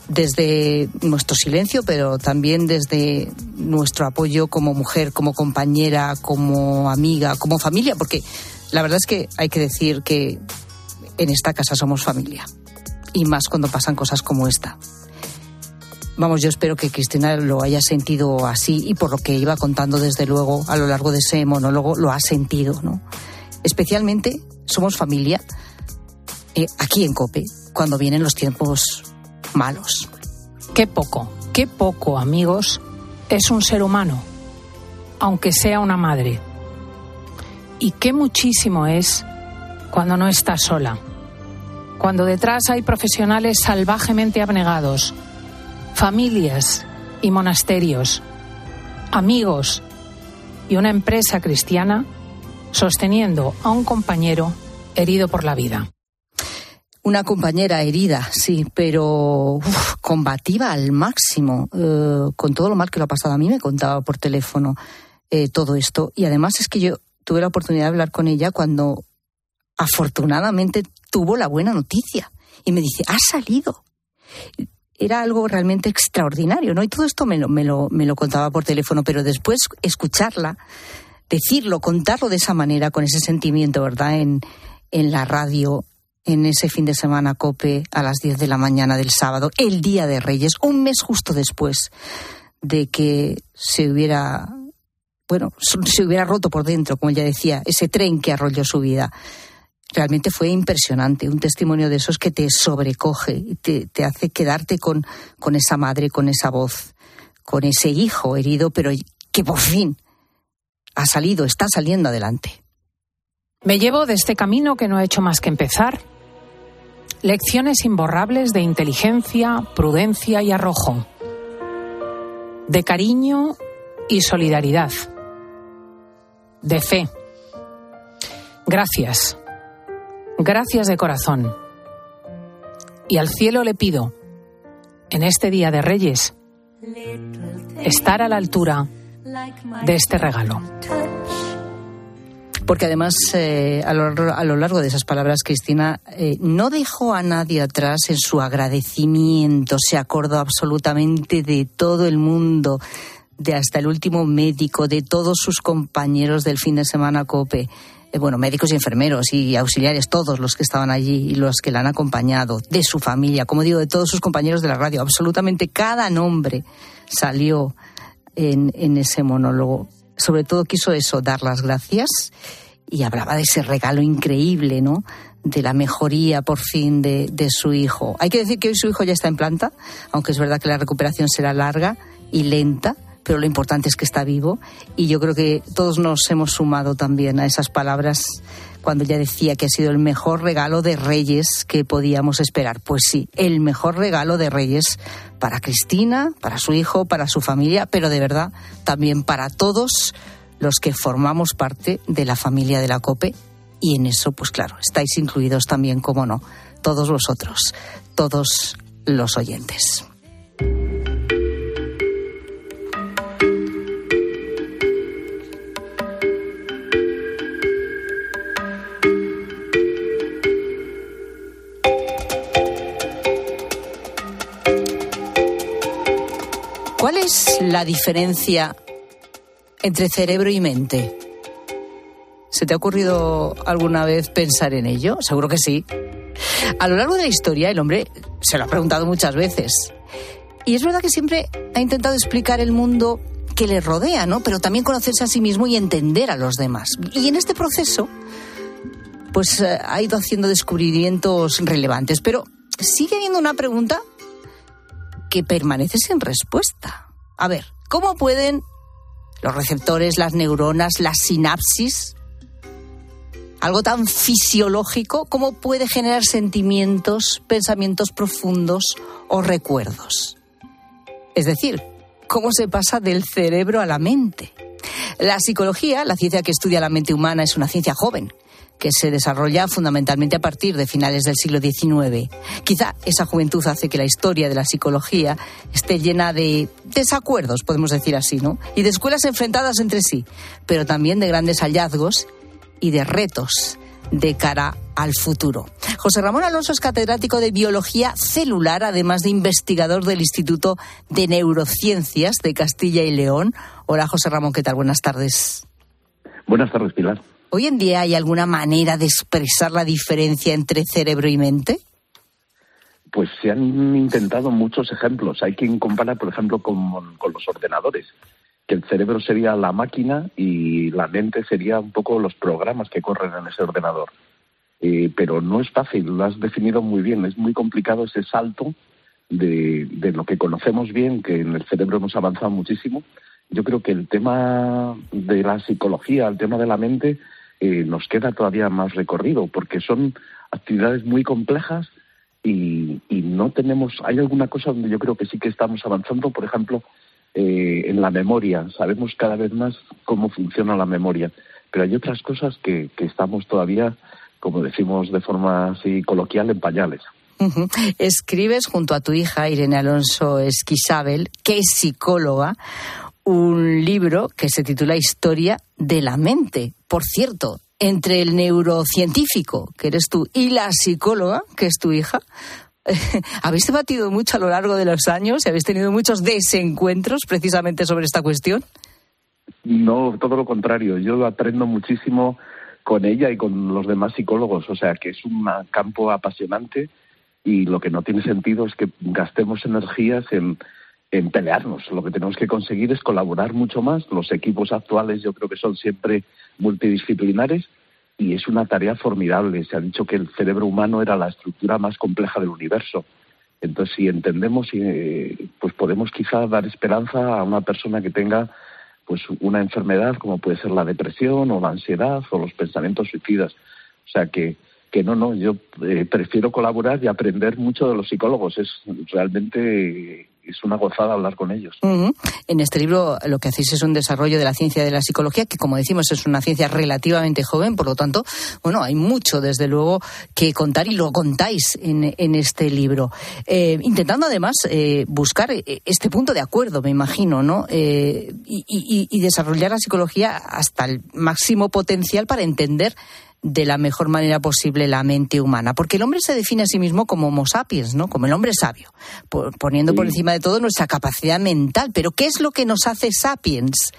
desde nuestro silencio, pero también desde nuestro apoyo como mujer, como compañera, como amiga, como familia, porque la verdad es que hay que decir que en esta casa somos familia. Y más cuando pasan cosas como esta. Vamos, yo espero que Cristina lo haya sentido así y por lo que iba contando desde luego a lo largo de ese monólogo lo ha sentido, ¿no? Especialmente somos familia eh, aquí en Cope cuando vienen los tiempos malos. Qué poco, qué poco, amigos, es un ser humano, aunque sea una madre. Y qué muchísimo es cuando no está sola, cuando detrás hay profesionales salvajemente abnegados, familias y monasterios, amigos y una empresa cristiana sosteniendo a un compañero herido por la vida. Una compañera herida, sí, pero combativa al máximo, eh, con todo lo mal que lo ha pasado. A mí me contaba por teléfono eh, todo esto. Y además es que yo tuve la oportunidad de hablar con ella cuando afortunadamente tuvo la buena noticia. Y me dice, ha salido era algo realmente extraordinario, ¿no? Y todo esto me lo, me lo, me lo contaba por teléfono, pero después escucharla, decirlo, contarlo de esa manera, con ese sentimiento, ¿verdad? En, en la radio, en ese fin de semana COPE a las 10 de la mañana del sábado, el Día de Reyes, un mes justo después de que se hubiera, bueno, [LAUGHS] se hubiera roto por dentro, como ella decía, ese tren que arrolló su vida. Realmente fue impresionante, un testimonio de esos que te sobrecoge te, hace quedarte con, con esa madre, con esa voz, con ese hijo herido, pero que por fin ha salido, está saliendo adelante. Me llevo de este camino que no he hecho más que empezar. Lecciones imborrables de inteligencia, prudencia y arrojo, de cariño y solidaridad, de fe. Gracias Gracias de corazón. Y al cielo le pido, en este Día de Reyes, estar a la altura de este regalo. Porque además, eh, a, lo, largo de esas palabras, Cristina eh, no dejó a nadie atrás en su agradecimiento, se acordó absolutamente de todo el mundo, de hasta el último médico, de todos sus compañeros del fin de semana COPE. Eh, bueno, médicos y enfermeros y auxiliares, todos los que estaban allí y los que la han acompañado, de su familia, como digo, de todos sus compañeros de la radio, absolutamente cada nombre salió en, en ese monólogo. Sobre todo quiso eso, dar las gracias y hablaba de ese regalo increíble, ¿no? de la mejoría por fin de, de, su hijo. Hay que decir que hoy su hijo ya está en planta, aunque es verdad que la recuperación será larga y lenta, pero lo importante es que está vivo y yo creo que todos nos hemos sumado también a esas palabras cuando ya decía que ha sido el mejor regalo de Reyes que podíamos esperar. Pues sí, el mejor regalo de Reyes para Cristina, para su hijo, para su familia, pero de verdad también para todos los que formamos parte de la familia de la COPE y en eso, pues claro, estáis incluidos también, como no, todos vosotros, todos los oyentes. ¿Cuál es la diferencia entre cerebro y mente? ¿Se te ha ocurrido alguna vez pensar en ello? Seguro que sí. A lo largo de la historia el hombre se lo ha preguntado muchas veces. Y es verdad que siempre ha intentado explicar el mundo que le rodea, ¿no? Pero también conocerse a sí mismo y entender a los demás. Y en este proceso, pues eh, ha ido haciendo descubrimientos relevantes. Pero sigue habiendo una pregunta que permanece sin respuesta. A ver, ¿cómo pueden los receptores, las neuronas, las sinapsis, algo tan fisiológico, cómo puede generar sentimientos, pensamientos profundos o recuerdos? Es decir, ¿cómo se pasa del cerebro a la mente? La psicología, la ciencia que estudia la mente humana, es una ciencia joven que se desarrolla fundamentalmente a partir de finales del siglo XIX. Quizá esa juventud hace que la historia de la psicología esté llena de desacuerdos, podemos decir así, ¿no? Y de escuelas enfrentadas entre sí, pero también de grandes hallazgos y de retos de cara al futuro. José Ramón Alonso es catedrático de Biología Celular, además de investigador del Instituto de Neurociencias de Castilla y León. Hola José Ramón, ¿qué tal? Buenas tardes. Buenas tardes, Pilar. ¿Hoy en día hay alguna manera de expresar la diferencia entre cerebro y mente? Pues se han intentado muchos ejemplos. Hay quien compara, por ejemplo, con, los ordenadores, que el cerebro sería la máquina y la mente sería un poco los programas que corren en ese ordenador. Eh, pero no es fácil, lo has definido muy bien. Es muy complicado ese salto de, lo que conocemos bien, que en el cerebro hemos avanzado muchísimo. Yo creo que el tema de la psicología, el tema de la mente, eh, nos queda todavía más recorrido, porque son actividades muy complejas y, no tenemos, hay alguna cosa donde yo creo que sí que estamos avanzando, por ejemplo, eh, en la memoria. Sabemos cada vez más cómo funciona la memoria, pero hay otras cosas que, estamos todavía, como decimos de forma así coloquial, en pañales. Escribes junto a tu hija Irene Alonso Esquisabel, que es psicóloga, un libro que se titula Historia de la mente. Por cierto, entre el neurocientífico, que eres tú, y la psicóloga, que es tu hija, [LAUGHS] ¿habéis debatido mucho a lo largo de los años y habéis tenido muchos desencuentros precisamente sobre esta cuestión? No, todo lo contrario. Yo aprendo muchísimo con ella y con los demás psicólogos. O sea, que es un campo apasionante y lo que no tiene sentido es que gastemos energías en, en pelearnos. Lo que tenemos que conseguir es colaborar mucho más. Los equipos actuales yo creo que son siempre multidisciplinares y es una tarea formidable. Se ha dicho que el cerebro humano era la estructura más compleja del universo. Entonces, si entendemos, eh, pues podemos quizá dar esperanza a una persona que tenga pues una enfermedad como puede ser la depresión o la ansiedad o los pensamientos suicidas. O sea que que no, no, yo eh, prefiero colaborar y aprender mucho de los psicólogos. Es realmente es una gozada hablar con ellos. En este libro lo que hacéis es un desarrollo de la ciencia de la psicología, que como decimos es una ciencia relativamente joven, por lo tanto, bueno, hay mucho desde luego que contar y lo contáis en, en este libro. Eh, intentando además eh, buscar este punto de acuerdo, me imagino, ¿no? y desarrollar la psicología hasta el máximo potencial para entender de la mejor manera posible la mente humana. Porque el hombre se define a sí mismo como Homo sapiens, ¿no? Como el hombre sabio, poniendo por encima de todo nuestra capacidad mental. Pero ¿qué es lo que nos hace sapiens?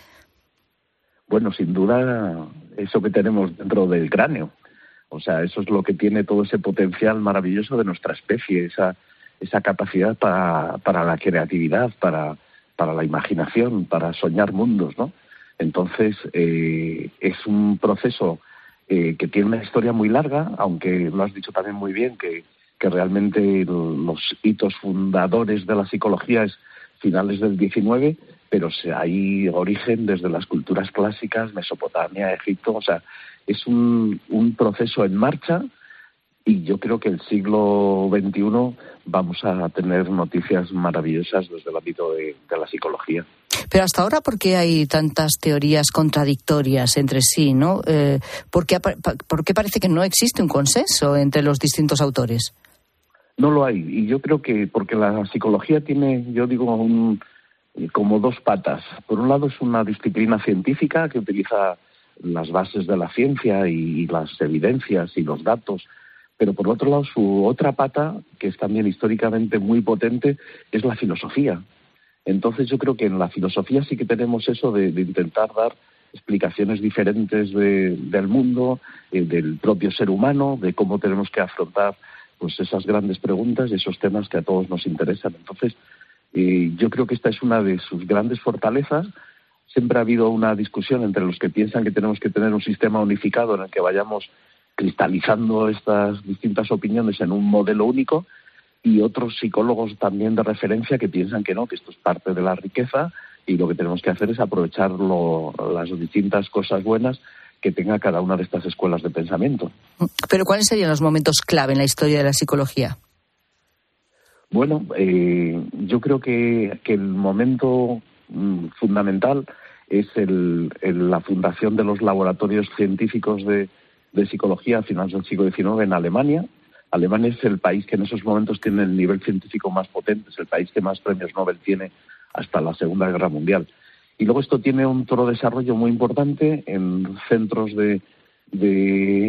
Bueno, sin duda, eso que tenemos dentro del cráneo. O sea, eso es lo que tiene todo ese potencial maravilloso de nuestra especie, esa, esa capacidad para, para la creatividad, para, para la imaginación, para soñar mundos, ¿no? Entonces, eh, es un proceso eh, que tiene una historia muy larga, aunque lo has dicho también muy bien, que, realmente los hitos fundadores de la psicología es finales del XIX, pero hay origen desde las culturas clásicas, Mesopotamia, Egipto, o sea, es un, un proceso en marcha y yo creo que el siglo XXI vamos a tener noticias maravillosas desde el ámbito de, la psicología. Pero hasta ahora, ¿por qué hay tantas teorías contradictorias entre sí? ¿no? Eh, ¿por, qué, parece que no existe un consenso entre los distintos autores? No lo hay. Y yo creo que porque la psicología tiene, yo digo, un, como dos patas. Por un lado es una disciplina científica que utiliza las bases de la ciencia y las evidencias y los datos pero por otro lado su otra pata, que es también históricamente muy potente, es la filosofía. Entonces yo creo que en la filosofía sí que tenemos eso de, intentar dar explicaciones diferentes del mundo, eh, del propio ser humano, de cómo tenemos que afrontar pues esas grandes preguntas y esos temas que a todos nos interesan. Entonces, eh, yo creo que esta es una de sus grandes fortalezas. Siempre ha habido una discusión entre los que piensan que tenemos que tener un sistema unificado en el que vayamos cristalizando estas distintas opiniones en un modelo único y otros psicólogos también de referencia que piensan que no, que esto es parte de la riqueza y lo que tenemos que hacer es aprovechar las distintas cosas buenas que tenga cada una de estas escuelas de pensamiento. Pero ¿cuáles serían los momentos clave en la historia de la psicología? Bueno, eh, yo creo que, el momento mm, fundamental es la fundación de los laboratorios científicos de, de psicología a finales del siglo XIX en Alemania. Alemania es el país que en esos momentos tiene el nivel científico más potente, es el país que más premios Nobel tiene hasta la Segunda Guerra Mundial. Y luego esto tiene un otro desarrollo muy importante en centros de,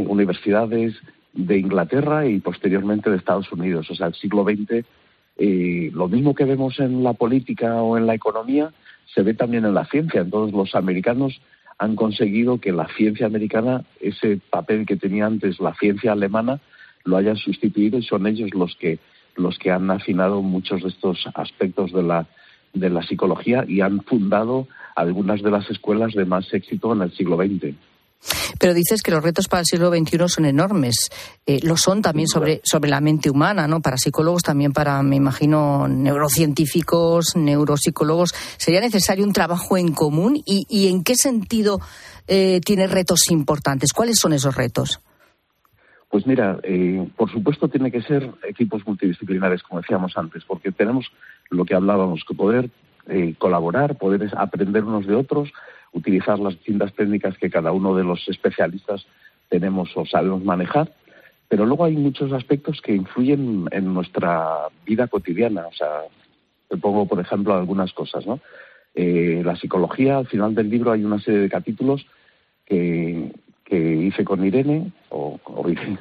universidades de Inglaterra y posteriormente de Estados Unidos. O sea, el siglo XX, eh, lo mismo que vemos en la política o en la economía, se ve también en la ciencia. Entonces, los americanos han conseguido que la ciencia americana, ese papel que tenía antes la ciencia alemana, lo hayan sustituido y son ellos los que los que han afinado muchos de estos aspectos de la de la psicología y han fundado algunas de las escuelas de más éxito en el siglo XX. Pero dices que los retos para el siglo XXI son enormes. Eh, lo son también sobre, sobre la mente humana, ¿no? Para psicólogos, también para, me imagino, neurocientíficos, neuropsicólogos. ¿Sería necesario un trabajo en común? ¿Y, en qué sentido eh, tiene retos importantes? ¿Cuáles son esos retos? Pues mira, eh, por supuesto tiene que ser equipos multidisciplinares, como decíamos antes, porque tenemos lo que hablábamos, que poder colaborar, poder aprender unos de otros, utilizar las distintas técnicas que cada uno de los especialistas tenemos o sabemos manejar, pero luego hay muchos aspectos que influyen en nuestra vida cotidiana. O sea, te pongo, por ejemplo, algunas cosas, ¿no? Eh, la psicología, al final del libro hay una serie de capítulos que, hice con Irene, o,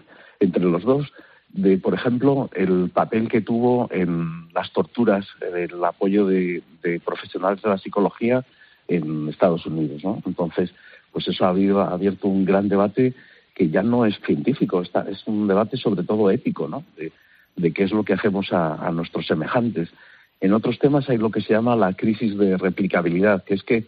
[LAUGHS] entre los dos, de, por ejemplo, el papel que tuvo en las torturas, el apoyo de profesionales de la psicología en Estados Unidos, ¿no? Entonces, pues eso ha, habido, ha abierto un gran debate que ya no es científico, está, es un debate sobre todo ético, ¿no? De, qué es lo que hacemos a, nuestros semejantes. En otros temas hay lo que se llama la crisis de replicabilidad, que es que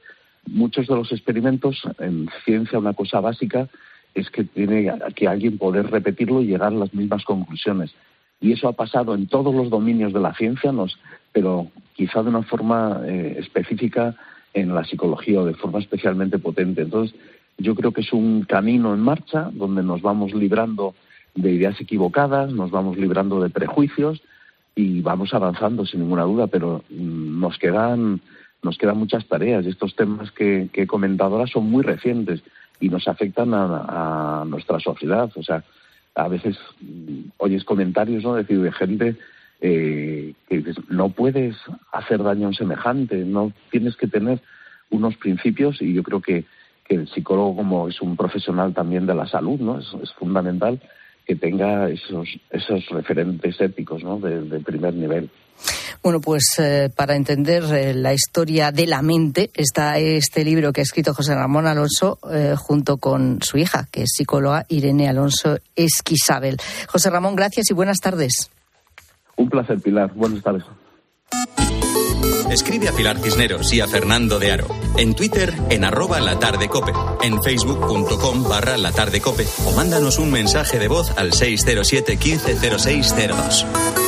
muchos de los experimentos en ciencia, una cosa básica es que tiene que alguien poder repetirlo y llegar a las mismas conclusiones. Y eso ha pasado en todos los dominios de la ciencia, nos, pero quizá de una forma eh, específica en la psicología o de forma especialmente potente. Entonces, yo creo que es un camino en marcha donde nos vamos librando de ideas equivocadas, nos vamos librando de prejuicios y vamos avanzando sin ninguna duda, pero mm, nos quedan nos quedan muchas tareas y estos temas que, he comentado ahora son muy recientes y nos afectan a, nuestra sociedad. O sea, a veces oyes comentarios ¿no? decir, de gente eh, que dices, no puedes hacer daño a un semejante, no tienes que tener unos principios y yo creo que, el psicólogo como es un profesional también de la salud, ¿no? Es, fundamental que tenga esos, esos referentes éticos, ¿no? De, primer nivel. Bueno, pues eh, para entender eh, la historia de la mente está este libro que ha escrito José Ramón Alonso eh, junto con su hija, que es psicóloga Irene Alonso Esquisabel. José Ramón, gracias y buenas tardes. Un placer, Pilar. Buenas tardes. Escribe a Pilar Cisneros y a Fernando de Aro. En Twitter, en arroba la tarde cope. En facebook.com barra la tarde cope. O mándanos un mensaje de voz al 607 150602.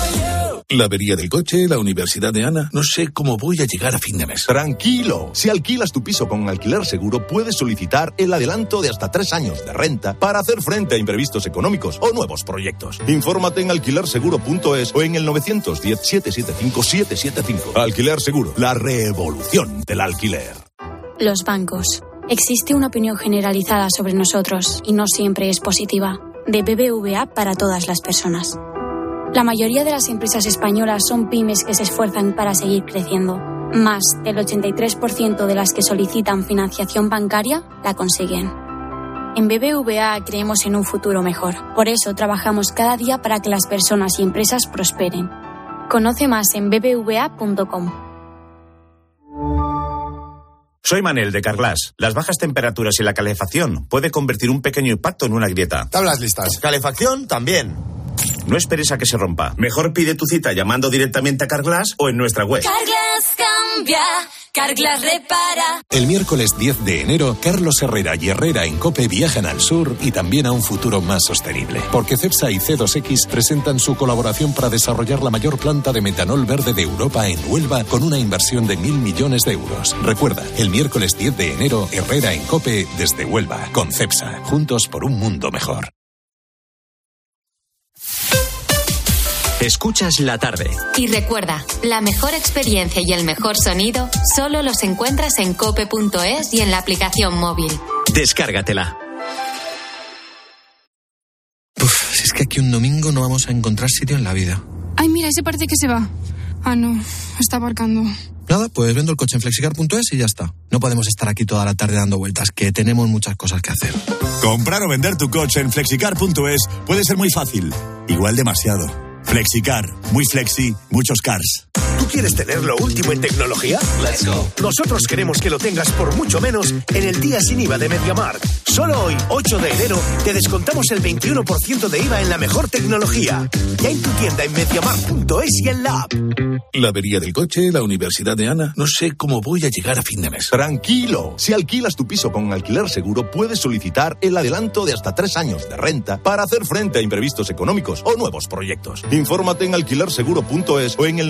La avería del coche, la universidad de Ana. No sé cómo voy a llegar a fin de mes. Tranquilo. Si alquilas tu piso con alquiler seguro, puedes solicitar el adelanto de hasta tres años de renta para hacer frente a imprevistos económicos o nuevos proyectos. Infórmate en alquilerseguro.es o en el 910-775-775. Alquiler Seguro, la revolución del alquiler. Los bancos. Existe una opinión generalizada sobre nosotros y no siempre es positiva. De BBVA para todas las personas. La mayoría de las empresas españolas son pymes que se esfuerzan para seguir creciendo. Más del 83% de las que solicitan financiación bancaria la consiguen. En BBVA creemos en un futuro mejor. Por eso trabajamos cada día para que las personas y empresas prosperen. Conoce más en bbva.com. Soy Manel de Carglass. Las bajas temperaturas y la calefacción puede convertir un pequeño impacto en una grieta. Tablas listas. Calefacción también. No esperes a que se rompa. Mejor pide tu cita llamando directamente a Carglass o en nuestra web. Carglass cambia, Carglass repara. El miércoles 10 de enero, Carlos Herrera y Herrera en Cope viajan al sur y también a un futuro más sostenible. Porque Cepsa y C2X presentan su colaboración para desarrollar la mayor planta de metanol verde de Europa en Huelva con una inversión de mil millones de euros. Recuerda, el miércoles 10 de enero, Herrera en Cope desde Huelva, con Cepsa, juntos por un mundo mejor. Escuchas la tarde. Y recuerda, la mejor experiencia y el mejor sonido solo los encuentras en cope.es y en la aplicación móvil. Descárgatela. Uf, si es que aquí un domingo no vamos a encontrar sitio en la vida. Ay, mira, ese parece que se va. Ah, no, está aparcando. Nada, pues vendo el coche en flexicar.es y ya está. No podemos estar aquí toda la tarde dando vueltas, que tenemos muchas cosas que hacer. Comprar o vender tu coche en flexicar.es puede ser muy fácil, igual demasiado. Flexicar, muy flexi, muchos cars. ¿Tú quieres tener lo último en tecnología? Let's go. Nosotros queremos que lo tengas por mucho menos en el día sin IVA de MediaMarkt. Solo hoy, 8 de enero, te descontamos el 21% de IVA en la mejor tecnología. Ya en tu tienda en MediaMarkt.es y en la app. La avería del coche, la universidad de Ana. No sé cómo voy a llegar a fin de mes. Tranquilo. Si alquilas tu piso con alquiler seguro, puedes solicitar el adelanto de hasta tres años de renta para hacer frente a imprevistos económicos o nuevos proyectos. Infórmate en alquilerseguro.es o en el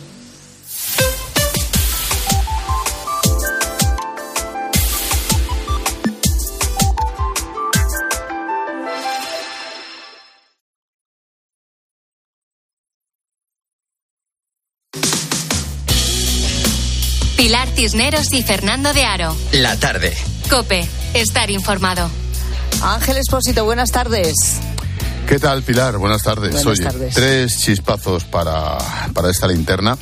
Cisneros y Fernando de Aro. La tarde. Cope, estar informado. Ángel Espósito, buenas tardes. ¿Qué tal, Pilar? Buenas tardes. Buenas Oye, tardes. tres chispazos para, para esta linterna.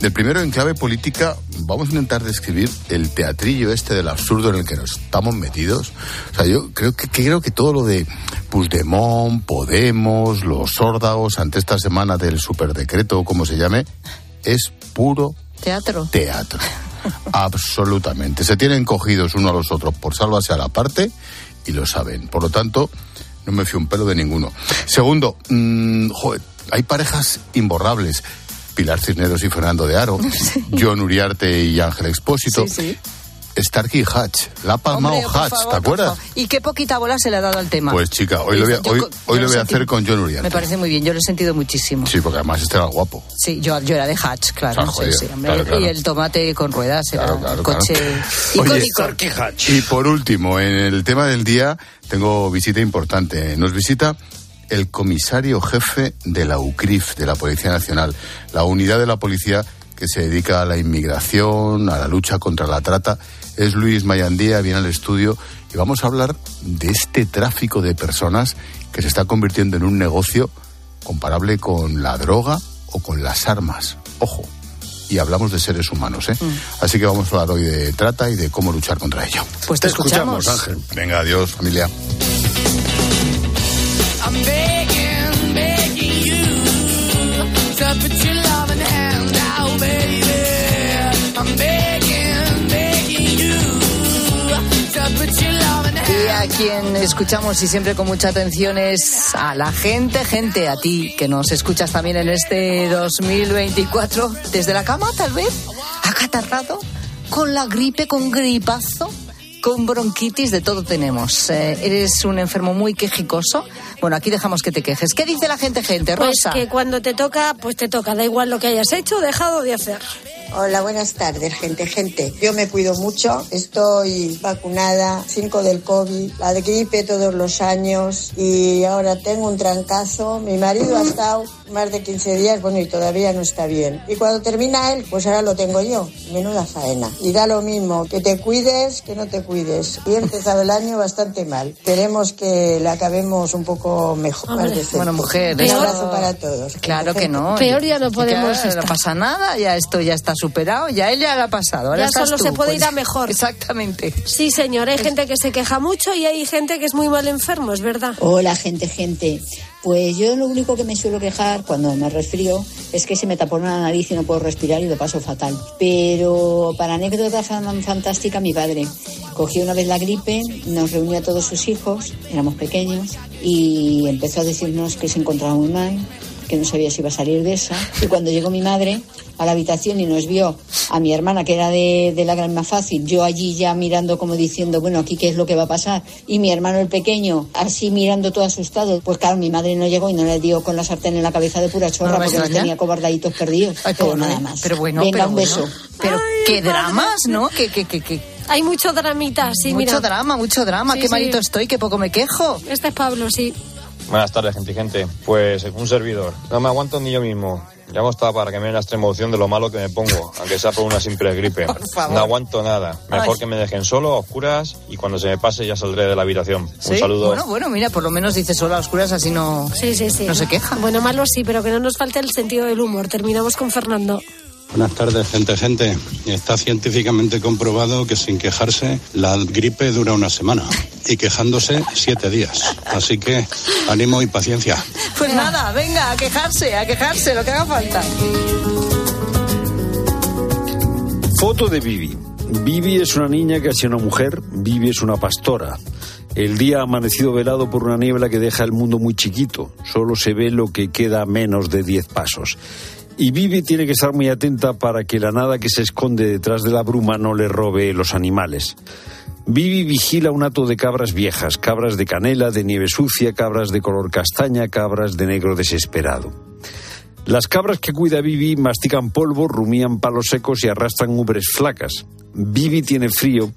El primero, en clave política, vamos a intentar describir el teatrillo este del absurdo en el que nos estamos metidos. O sea, yo creo que, creo que todo lo de Puigdemont, Podemos, los órdaos ante esta semana del superdecreto, o como se llame, es puro Teatro. teatro. Absolutamente. Se tienen cogidos uno a los otros por sálvase a la parte y lo saben. Por lo tanto, no me fío un pelo de ninguno. Segundo, mm, joder, hay parejas imborrables. Pilar Cisneros y Fernando de Aro, [LAUGHS] John Uriarte y Ángel Expósito, Sí, sí. Starkey Hatch, la ha palmado Hatch, favor, ¿te acuerdas? Y qué poquita bola se le ha dado al tema. Pues chica, hoy lo voy a, hoy, co- hoy yo lo voy a hacer con John Uriarte. Me parece muy bien, yo lo he sentido muchísimo. Sí, porque además este era guapo. Sí, yo, yo era de Hatch, claro. Ah, sí, joder, sí, hombre. claro, claro. Y el tomate con ruedas era Claro, claro, un coche claro. Oye, icónico. Y por último, en el tema del día, tengo visita importante. Nos visita el comisario jefe de la UCRIF, de la Policía Nacional, la unidad de la policía que se dedica a la inmigración, a la lucha contra la trata. Es Luis Mayandía, viene al estudio y vamos a hablar de este tráfico de personas que se está convirtiendo en un negocio comparable con la droga o con las armas. Ojo, y hablamos de seres humanos, ¿eh? Así que vamos a hablar hoy de trata y de cómo luchar contra ello. Pues te escuchamos. Ángel. Venga, adiós, familia. Quien escuchamos y siempre con mucha atención es a la gente, gente, a ti que nos escuchas también en este 2024, desde la cama tal vez, acatarrado, con la gripe, con gripazo, con bronquitis, de todo tenemos. Eh, eres un enfermo muy quejicoso. Bueno, aquí dejamos que te quejes. ¿Qué dice la gente, gente? Pues Rosa. que cuando te toca, pues te toca. Da igual lo que hayas hecho o dejado de hacer. Hola, buenas tardes, gente, gente. Yo me cuido mucho, estoy vacunada, 5 del COVID, la de gripe todos los años y ahora tengo un trancazo. Mi marido ha estado más de 15 días, bueno, y todavía no está bien. Y cuando termina él, pues ahora lo tengo yo. Menuda faena. Y da lo mismo, que te cuides, que no te cuides. Y he empezado el año bastante mal. Queremos que la acabemos un poco mejor. más Hombre, bueno, mujer, Un eso- abrazo para todos. Claro que no. Peor ya no podemos Ya estar. No pasa nada, ya esto ya está superado, ya él ya lo ha pasado. Ahora Ya estás solo tú, se puede pues. ir a mejor. [LAUGHS] Exactamente. Sí, señor, hay gente que se queja mucho y hay gente que es muy mal enfermo, es verdad. Hola, gente, gente. Pues yo lo único que me suelo quejar cuando me resfrío es que se me tapona la nariz y no puedo respirar y lo paso fatal. Pero para anécdota fan- fantástica, mi padre cogió una vez la gripe, nos reunió a todos sus hijos, éramos pequeños, y empezó a decirnos que se encontraba muy mal, que no sabía si iba a salir de esa. Y cuando llegó mi madre a la habitación y nos vio a mi hermana, que era de, de la gran más fácil, yo allí ya mirando como diciendo, bueno, aquí qué es lo que va a pasar, y mi hermano el pequeño así mirando todo asustado, pues claro, mi madre no llegó y no le dio con la sartén en la cabeza de pura chorra No me porque nos tenía cobardaditos perdidos. pero pobre. nada más. Pero bueno, Venga, pero un bueno. beso. Pero qué dramas, ¿no? Que, que, que, que- Hay mucho dramita, sí, mucho mira. drama, mucho drama. Sí, qué sí. malito estoy, que poco me quejo. Este es Pablo, sí. Buenas tardes, gente y gente. Pues un servidor. No me aguanto ni yo mismo. Llamo estaba para que me den la extrema opción de lo malo que me pongo, aunque sea por una simple gripe. [LAUGHS] favor. No aguanto nada. Mejor Ay. que me dejen solo, a oscuras, y cuando se me pase ya saldré de la habitación. ¿Sí? Un saludo. Bueno, bueno, mira, por lo menos dice solo a oscuras, así no, Sí, sí, sí. no se queja. Bueno, malo sí, pero que no nos falte el sentido del humor. Terminamos con Fernando. Buenas tardes, gente, gente. Está científicamente comprobado que sin quejarse la gripe dura una semana y quejándose siete días. Así que ánimo y paciencia. Pues nada, venga, a quejarse, a quejarse, lo que haga falta. Foto de Vivi. Vivi es una niña que ha sido una mujer, Vivi es una pastora. El día ha amanecido velado por una niebla que deja el mundo muy chiquito. Solo se ve lo que queda a menos de 10 pasos. Y Vivi tiene que estar muy atenta para que la nada que se esconde detrás de la bruma no le robe los animales. Vivi vigila un hato de cabras viejas, cabras de canela, de nieve sucia, cabras de color castaña, cabras de negro desesperado. Las cabras que cuida Vivi mastican polvo, rumían palos secos y arrastran ubres flacas. Vivi tiene frío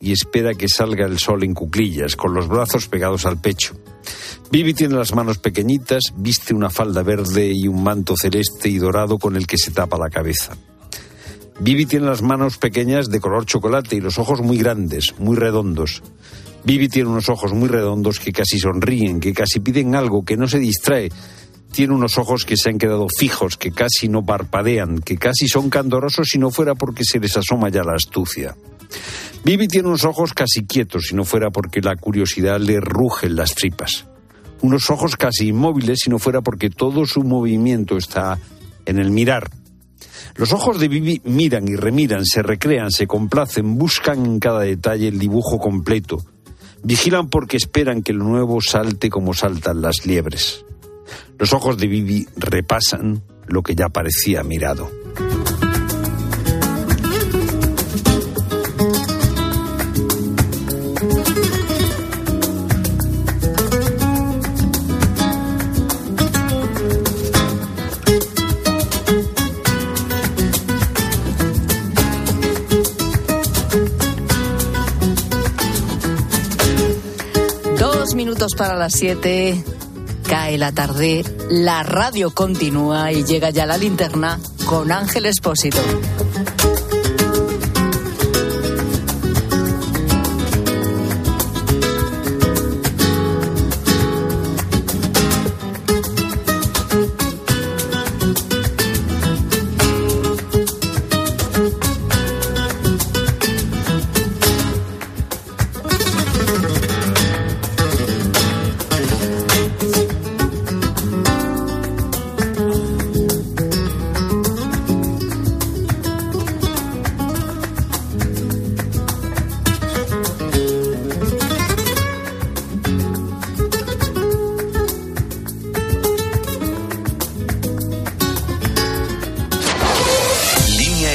y espera que salga el sol en cuclillas, con los brazos pegados al pecho. Vivi tiene las manos pequeñitas, viste una falda verde y un manto celeste y dorado con el que se tapa la cabeza. Vivi tiene las manos pequeñas de color chocolate y los ojos muy grandes, muy redondos. Vivi tiene unos ojos muy redondos que casi sonríen, que casi piden algo, que no se distrae. Tiene unos ojos que se han quedado fijos, que casi no parpadean, que casi son candorosos si no fuera porque se les asoma ya la astucia. Vivi tiene unos ojos casi quietos si no fuera porque la curiosidad le ruge en las tripas. Unos ojos casi inmóviles si no fuera porque todo su movimiento está en el mirar. Los ojos de Vivi miran y remiran, se recrean, se complacen, buscan en cada detalle el dibujo completo. Vigilan porque esperan que lo nuevo salte como saltan las liebres. Los ojos de Vivi repasan lo que ya parecía mirado. Para las siete. Cae la tarde, la radio continúa y llega ya la linterna con Ángel Espósito.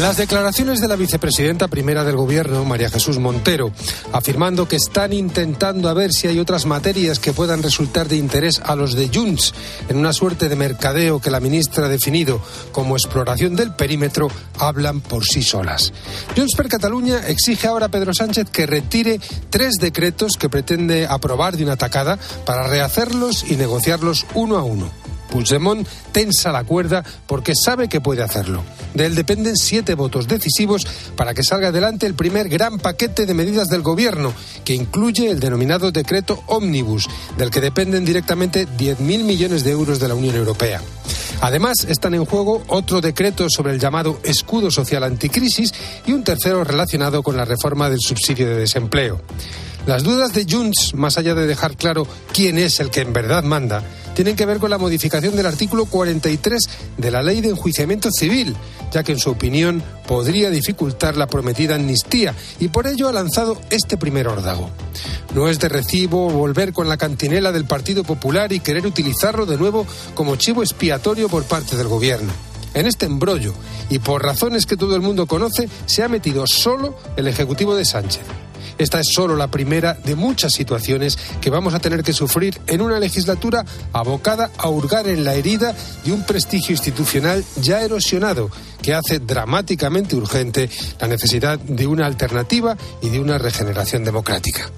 Las declaraciones de la vicepresidenta primera del Gobierno, María Jesús Montero, afirmando que están intentando a ver si hay otras materias que puedan resultar de interés a los de Junts en una suerte de mercadeo que la ministra ha definido como exploración del perímetro, hablan por sí solas. Junts per Cataluña exige ahora a Pedro Sánchez que retire tres decretos que pretende aprobar de una tacada para rehacerlos y negociarlos uno a uno. Puigdemont tensa la cuerda porque sabe que puede hacerlo. De él dependen siete votos decisivos para que salga adelante el primer gran paquete de medidas del gobierno, que incluye el denominado decreto Omnibus, del que dependen directamente 10.000 millones de euros de la Unión Europea. Además, están en juego otro decreto sobre el llamado escudo social anticrisis y un tercero relacionado con la reforma del subsidio de desempleo. Las dudas de Junts, más allá de dejar claro quién es el que en verdad manda, tienen que ver con la modificación del artículo 43 de la Ley de Enjuiciamiento Civil, ya que en su opinión podría dificultar la prometida amnistía y por ello ha lanzado este primer órdago. No es de recibo volver con la cantinela del Partido Popular y querer utilizarlo de nuevo como chivo expiatorio por parte del Gobierno. En este embrollo, y por razones que todo el mundo conoce, se ha metido solo el Ejecutivo de Sánchez. Esta es solo la primera de muchas situaciones que vamos a tener que sufrir en una legislatura abocada a hurgar en la herida de un prestigio institucional ya erosionado que hace dramáticamente urgente la necesidad de una alternativa y de una regeneración democrática.